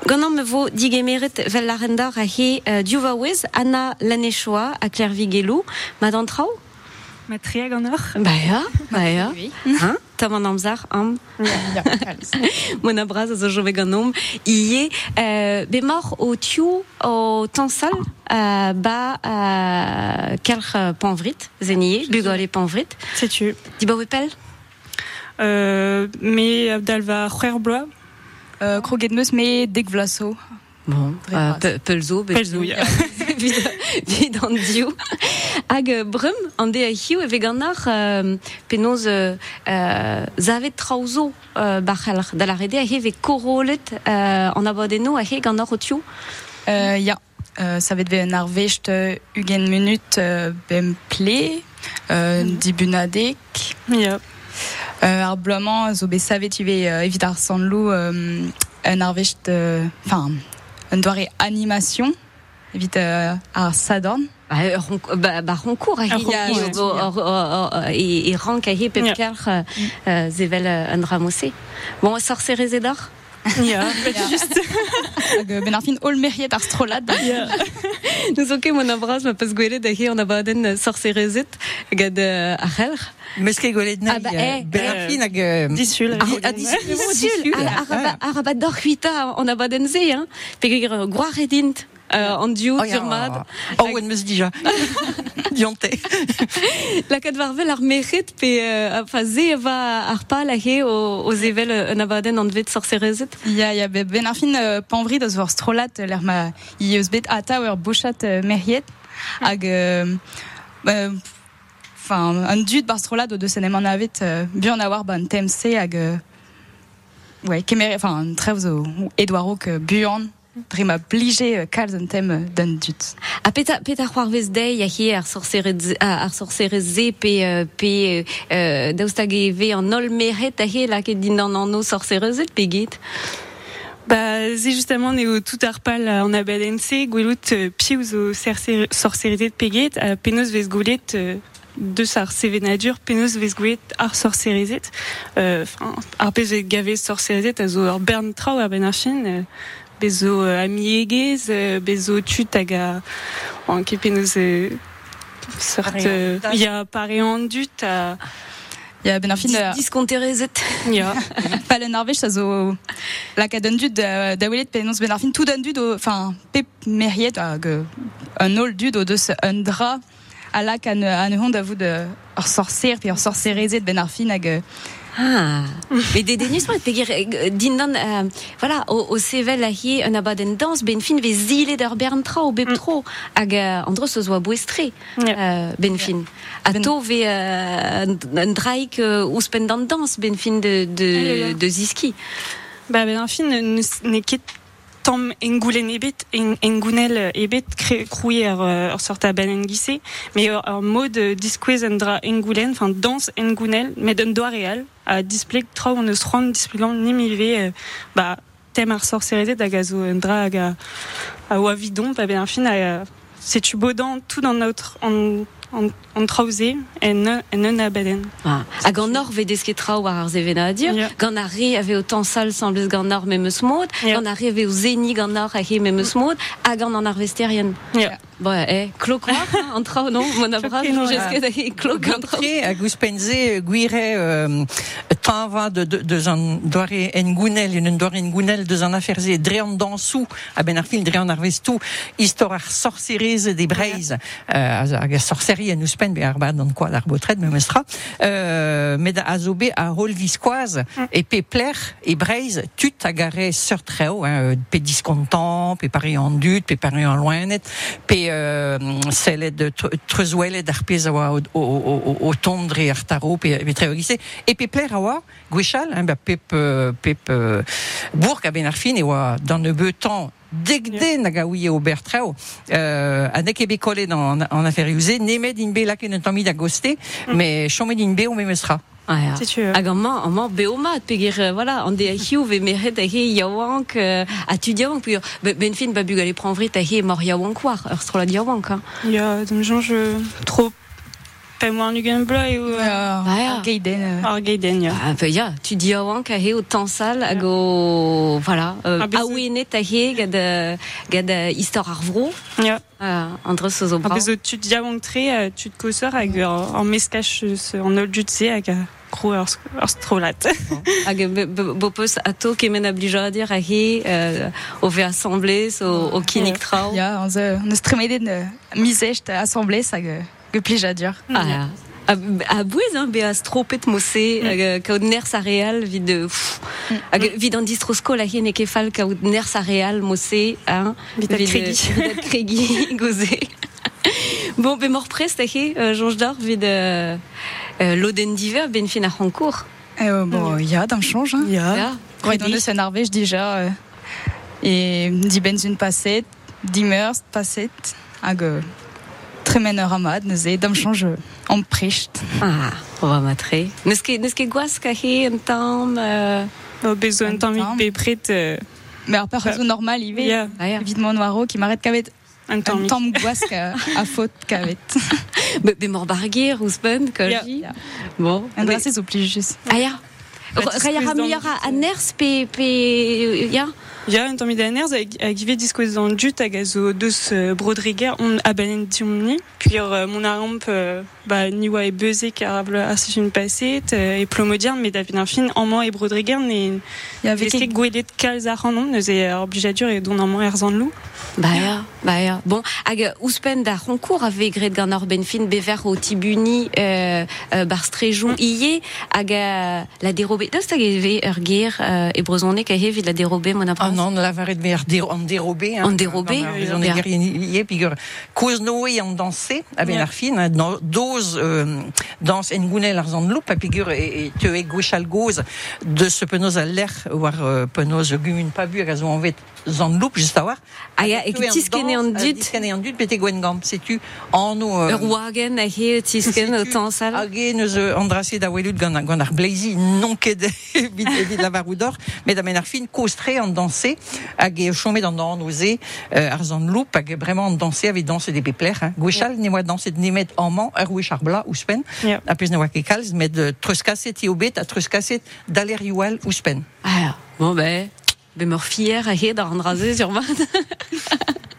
[SPEAKER 2] Gant me vo digemeret vel l'arendar a he diouvaouez, Anna Lanechoa a Clairvigelou, madan trao?
[SPEAKER 13] Ma triag an ur
[SPEAKER 2] Ba ya, ba ya. Hein? Tam an amzar am. Mon abraz a zo jo vegan nom. Ie, euh, be mor o tiu o tansal euh, ba euh, kelch euh, panvrit, zenie, bugol e panvrit.
[SPEAKER 13] Setu.
[SPEAKER 2] Di ba wepel?
[SPEAKER 13] Euh, me dal va c'hwer bloa
[SPEAKER 14] Euh, kroget meus me dek vlaso.
[SPEAKER 2] Bon, euh, pe- pelzo,
[SPEAKER 13] Pelzo, ya.
[SPEAKER 2] Vid vid an diou. Hag euh, brum, an de a hiu e veganar euh, penoz euh, euh, zavet trauzo euh, bachel da la rede a he ve korolet euh, an abadeno a he gant ar.
[SPEAKER 14] Euh, euh, va être un arvecht euh, ugen minute euh, bem ple, euh, dibunadek.
[SPEAKER 13] Ja.
[SPEAKER 14] Euh, ar zo be savet ive euh, evit ar euh, enfin, un doare animation, evit euh, ar sadorn.
[SPEAKER 2] Euh, a e, e rank a euh, euh, zevel euh, dramose. Bon, a
[SPEAKER 13] Ja,
[SPEAKER 14] just. Euh, ben ar fin ol meriet ar strolad.
[SPEAKER 2] Nous oke mon abraz ma pas gwelet a he an abaden sorcerezet gad euh, a c'helr.
[SPEAKER 3] Meus ket gwelet ben ar fin hag... euh,
[SPEAKER 13] Disul.
[SPEAKER 3] Disul,
[SPEAKER 2] a- a- a- a ze, euh, edint euh, an diou
[SPEAKER 3] Oh, ya.
[SPEAKER 2] turmad.
[SPEAKER 3] Oh, ouen meus dija. Dionte.
[SPEAKER 2] La kat varvel ar meret pe euh, fa ze va ar pal a he o, zevel euh, un abaden an vet sorcerezet.
[SPEAKER 14] Ja, be- ben ar fin euh, ar strolat, l'er ma i eus bet ata ur bochat euh, meriet, hag... Euh, euh, Enfin, un dud bar strolat o deus en emant avet euh, buan a war ban temse hag... Euh, ouais, kemer, enfin, trev zo Edouard que buan, dre ma blige euh, kalz un tem euh, d'un dud.
[SPEAKER 2] A peta peta c'hoar vez dei a he ar sorcerez a- ar sorcereze pe euh, pe euh, daoustag e ve an ol meret a he la ket din an anno sorcerezet pe get.
[SPEAKER 13] Bah, c'est justement neo tout arpal en abadense, gwelout euh, piouz o sorcer- sorcerizet peget, a penos vez goulet euh, de sar sevenadur, penos vez goulet ar sorcerizet. Euh, Enfin, ar pez vez gave sorcerizet a zo ar bern trao a ben ar fin, euh, bezo euh, amiegez, euh, bezo tut hag a... Bon, ket penos... Euh, sort, euh, ya pare an dut a...
[SPEAKER 14] Ja, ben ar fin... euh,
[SPEAKER 2] Diskonterezet.
[SPEAKER 13] Ya.
[SPEAKER 14] Pal en arvech a zo la ka d'un dud da, welet penaos ben ar fin tout d'un dud enfin, pep meriet hag euh, un ol dud o deus un dra a la kan an hon da vout euh, ur sorcer pe ur sorcerezet ben ar fin hag euh,
[SPEAKER 2] Ah, mais des denus mat peger euh, din dan euh, voilà sevel a he un abaden dans ben fin vez zile bern tra o bep tro hag euh, an dros eus oa bouestre euh, ben fin. A to ve euh, un- draik euh, ouspen dan dans ben fin de, de,
[SPEAKER 13] Ah,
[SPEAKER 2] de ziski.
[SPEAKER 13] Ba ben ne, ne ket tamm engoulen ebet en, engounel ebet kre, krouye ar, ar sort a ben engise mais ar, ar mod diskouez an dra engoulen enfin dans engounel met un doa real a displeg trao an eus ran displegan nimive ba tem ar sorcerezet hag a un dra hag a, a oa vidon ba ben ar fin a, setu tout dans notre en, en, en traoze en, en un abaden
[SPEAKER 2] Ah. Hag an nor ve deske tra war ar zevena a dir,
[SPEAKER 13] Yeah.
[SPEAKER 2] gant ar re ave o tansal semblez gant nor me meus mod,
[SPEAKER 13] Yeah.
[SPEAKER 2] gant ar re ave o zeni gant nor a he me meus mod, hag an an ar vesterien.
[SPEAKER 13] Yeah.
[SPEAKER 2] Bon, eh, klo kwa, an tra, non, mon abra,
[SPEAKER 3] Choqué, non,
[SPEAKER 2] jesket a he klo gant tra.
[SPEAKER 3] Gantre, a gouspenze, guire, euh, tanva de, de, de zan doare en gounel, un doare en gounel de zan aferze, dre an dansou, a ben ar fil dre an ar vestou, istor ar sorcereze de breiz, euh, hag a en ouspen, be ar bad an koad ar botred, me mestra, euh, med a zo be a rol viskoaz, e pe pler, e breiz, tut a re seur treo, hein, pe diskontant, pe pari an dut, pe pari an loenet, pe euh, sellet de trezouelet ar pez a oa o, o, o, o, tondre ar taro, pe, pe treo gise, e pe pler a oa, gwechal, hein, ba pep, euh, pep euh, bourg a ben ar fin, e oa dan e beutan, degde nag a ouie o bertreo, euh, a nek ebe kolet an, an affaire usé, nemet in be laken un tammid a goste, mais chomet in be o memestra.
[SPEAKER 2] Ah, ja.
[SPEAKER 13] Si tu veux.
[SPEAKER 2] Hag an man, an man beomat, peger, euh, voilà, an de a hiou ve meret a he yaouank, euh, a tu diaouank, puis ben, ben fin ba bug ale pranvrit a he mor yaouank war, ur strola diaouank, hein.
[SPEAKER 13] Ya, dem jonge trop pe moan ugen bloi ou
[SPEAKER 14] euh,
[SPEAKER 2] ja.
[SPEAKER 14] geiden. euh.
[SPEAKER 13] ar geiden, ya.
[SPEAKER 2] Ah, pe ya, tu diaouank a he o tansal hag o, voilà, euh,
[SPEAKER 13] Ah,
[SPEAKER 2] a ouenet a he gad, euh, gad euh, istor ar vro,
[SPEAKER 13] Ya.
[SPEAKER 2] euh, an dres eus o
[SPEAKER 13] Ar
[SPEAKER 2] bra.
[SPEAKER 13] bezo tud diaouank tre, euh, tud kosor hag ur an meskach eus an ol dutze hag a kro ur, ur strolat.
[SPEAKER 2] Hag bo peus a to kemen a blija a dir a he, euh, o ve assemblez, o, o kinik trao.
[SPEAKER 14] Ja, an eus tremedet euh, mizecht assemblez hag euh, ge plija dur.
[SPEAKER 2] Ah. A, a bouez, hein, be a stropet mosse, mm. kaout ners a real, vid de... Pff, hag vid an distrosko la hien e kefal kaout ners a real mosse, hein,
[SPEAKER 13] Vid ad kregi.
[SPEAKER 2] vid ad kregi goze. Bon, ben mort prest, ahi, euh, jonge d'or, vid euh, euh, l'oden d'hiver, ben fin à Rancourt.
[SPEAKER 14] Euh, bon, il y a d'un change. Hein.
[SPEAKER 2] Ja.
[SPEAKER 14] Quand on est en Norvège déjà. euh, et die benzine passet, die meurs passet, hag euh, tremen ur amad, neuze, d'un change euh, en pricht.
[SPEAKER 2] Ah, on va matrer. Neus ket, neus ket gwas kahi un tam... Euh...
[SPEAKER 13] Besoin de temps vite bepret. Euh...
[SPEAKER 14] Mais par raison normal, il
[SPEAKER 13] Yeah.
[SPEAKER 14] va. Évidemment, noiro qui m'arrête qu'avec
[SPEAKER 13] un
[SPEAKER 14] à faute qu'avec.
[SPEAKER 2] Ben ben mort barguer, ou spen. Bon.
[SPEAKER 14] Un drap, c'est obligé juste.
[SPEAKER 2] Ah, ya. Raya pe, pe, ya.
[SPEAKER 13] Ja, tamm d'aners a givet diskoez an dut hag a zo deus brodriger on a benen tiomni. Puis euh, mon aramp euh, ba ni oa e beuze karable a se paset euh, e plomodiern met fin e
[SPEAKER 14] Ya,
[SPEAKER 13] gwelet kalz ar an ur obligadur e don amant er zan lou.
[SPEAKER 2] Bah ya, bah ya. Bon, hag ouspen da gret gant ar bever o tibuni euh, euh, bar hag euh, la dérobé. Dost hag eve ur ger euh, e a la dérobé mon
[SPEAKER 3] Ah non, la varet. Hein.
[SPEAKER 13] Yeah.
[SPEAKER 3] la fine, hein, dans- dose euh, danse en gounel arzan loup, puis figure et et te e gouchal goz de ce penos à l'air, war euh, penos gumun pas bu, elles ont envie zan loup, juste à voir.
[SPEAKER 2] Ah ya, e ket tiskene an dut.
[SPEAKER 3] Tiskene an dut, pete gwen gam, sais-tu, en nous. euh,
[SPEAKER 2] Ur wagen a he tisken o tansal.
[SPEAKER 3] Hage neus euh, andrase da welut gant, gant ar blazi non ket evit, la varoudor, met da men ar fin kostre an danse, hag e chomet an euh, ar zan loup, hag vraiment an danse avec danse des pepler. Hein. Gwechal ne oa danse nemet amant ar wech ar bla ouspen,
[SPEAKER 13] Yeah.
[SPEAKER 3] a pez ne oa ket kalz, met de truskaset e obet a truskaset daler youal ouspen.
[SPEAKER 2] Ah ya. Bon, ben, ben mort fier a he da an raze sur man.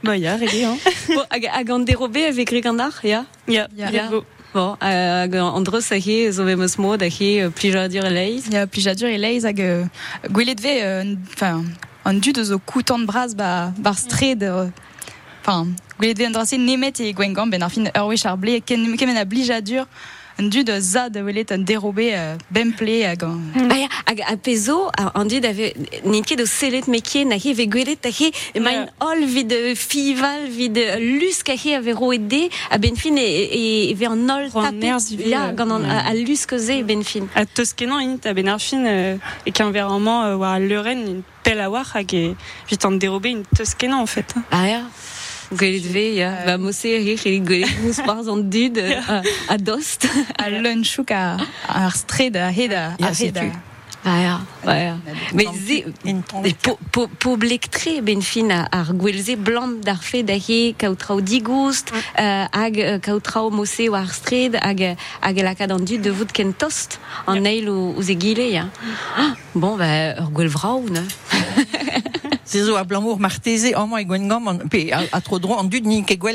[SPEAKER 13] Ba ya, rege, hein.
[SPEAKER 2] bon, hag, hag an dérobé ave gret gant ar, ya?
[SPEAKER 13] Ya,
[SPEAKER 14] Ya.
[SPEAKER 13] ya. Bo.
[SPEAKER 2] Bon, euh, hag an dreus a he zo ve meus mod a he euh, plijadur e leiz.
[SPEAKER 14] Il y a plus jadur et leiz hag euh, gwelet ve, euh, enfin, un dud de zo koutan bras ba, bar stred, euh, enfin, un dracé nemet et gwengam, ben ar fin ur wech ar ble, kemen a blijadur, un dud za de welet un dérobé euh, ben hag
[SPEAKER 2] hag a pezo, an dud ave n'int ket o selet mekien a he ve gwelet a he e main ol vid euh, fival vid euh, lusk a he ave roede a benfin e, e, e ve an ol tapet. Ya,
[SPEAKER 13] euh,
[SPEAKER 2] gant an, a, lusk ze benfin.
[SPEAKER 13] A toskenan a ben ar fin euh, e qu'un ver amant euh, war a leuren une a war hag e vit an dérobé une toskenan en fait. hein.
[SPEAKER 2] Ah ya. Gwelet ve, ya. Ba mosse a he c'helit gwelet mous par an dud euh, a, a dost.
[SPEAKER 14] a lunchouk a, ar stred a hed a,
[SPEAKER 3] Ya,
[SPEAKER 14] a hed a...
[SPEAKER 3] sais-tu.
[SPEAKER 2] Ah ya, ah ya. Mais ze,
[SPEAKER 3] Une tente.
[SPEAKER 2] Po, po, po blektre ben fin ar gwelze blant d'ar fe da he kautrao digoust euh, hag euh, kautrao mosse war stred hag, hag lakad an dud de vout ken tost an eil ou, ou ze gile ya. Ah, bon, ur gwel vrao, ne?
[SPEAKER 3] C'est zo a blamour marteze, amant e gwen gam, an- pe a, tro dro an dud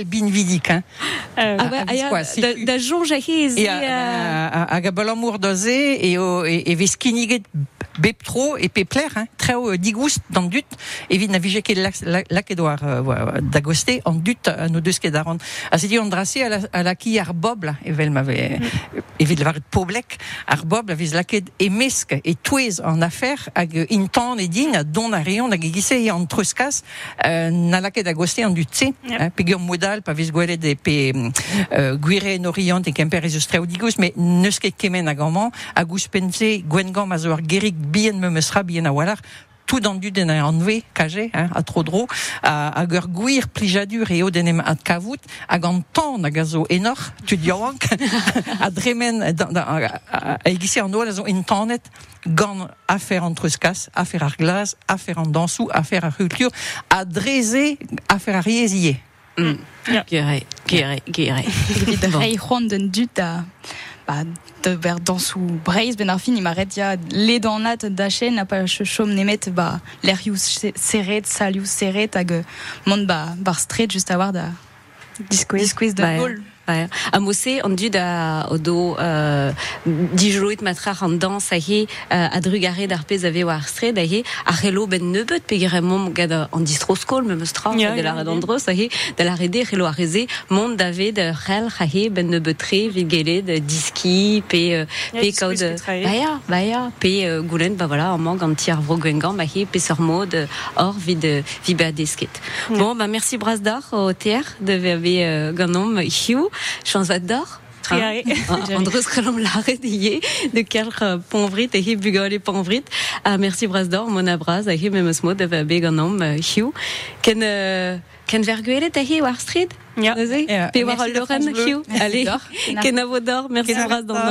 [SPEAKER 3] bin vidik, hein.
[SPEAKER 13] Euh,
[SPEAKER 2] Ah,
[SPEAKER 3] ah,
[SPEAKER 2] da, da jonge a he ze...
[SPEAKER 3] E a,
[SPEAKER 2] euh,
[SPEAKER 3] a, a, a balamour doze e, o, e, e vez skiniget bep tro e pe pler, hein, treo euh, digoust dan dut, e vid na vije ket lak, lak, lak ed war uh, dagoste an dut a no deus ket aran. A se di an drase a la, a la ki ar bob la, evel ma ve, e vid lavar poblek, ar bob la vez laket e mesk e touez an afer hag intan e din don a reon hag e gise e an truskas euh, na laket agoste an dut se,
[SPEAKER 13] Yep.
[SPEAKER 3] hein, pegur modal pa vez gwelet e pe euh, gwire en orient e kemper eus treo digous, mais neus ket kemen hag amant, hag ous pense gwen gam a zo ar gerik bien me meusra bien a walar, tout dans du den an ve, kaje, hein, a tro dro, a, hag ur gwir plijadur e o denem ad kavout, hag an tan hag a zo enor, tu diawank, a dremen, a, a, a egise an oal a zo intanet, gant afer an truskas, afer ar glas, afer an dansou, afer ar culture, a dreze afer ar yezie.
[SPEAKER 2] Mm. Gere, gere, gere.
[SPEAKER 14] Evit
[SPEAKER 2] Bon.
[SPEAKER 14] rei dut a ba, de ver dansou breiz ben ar fin im arret ya ledanat da chen a pa chom nemet ba l'erioù serret, salioù serret hag euh, mont ba bar stret just a war da disquez de
[SPEAKER 2] Bah,
[SPEAKER 14] gol.
[SPEAKER 2] Ouais. A mosse an dud a o do euh, dijoloet matrar an dans a he euh, a drugare d'ar pez ave war stred a he a relo ben nebeut pe gire mom gad an distroskol me meustra
[SPEAKER 13] Ya,
[SPEAKER 2] de la
[SPEAKER 13] ya.
[SPEAKER 2] redandros a he de la rede relo a reze mont dave de rel a he ben nebeutre vid gele de diski pe euh, pe
[SPEAKER 13] diskouez
[SPEAKER 2] kaout
[SPEAKER 13] ket trae.
[SPEAKER 2] ba ya ba ya pe euh, goulen ba voilà an mang an tiar vro gwengan ba he pe seur mod euh, or vid euh, vid ba desket bon bah merci Brasdar au TR de VAB euh, Ganom Hugh chance d'or.
[SPEAKER 13] Triae.
[SPEAKER 2] Andreus Kalom Lare de de ker ponvrit et hi bugol et ponvrit. Ah, merci Brasdor, mon abraz, a hi memes mod de beganom hiu. Ken, euh, ken verguelet a hi war street?
[SPEAKER 13] Ja.
[SPEAKER 2] Pe war Loren hiu. Allez,
[SPEAKER 14] d'or.
[SPEAKER 2] ken avodor, merci Brasdor.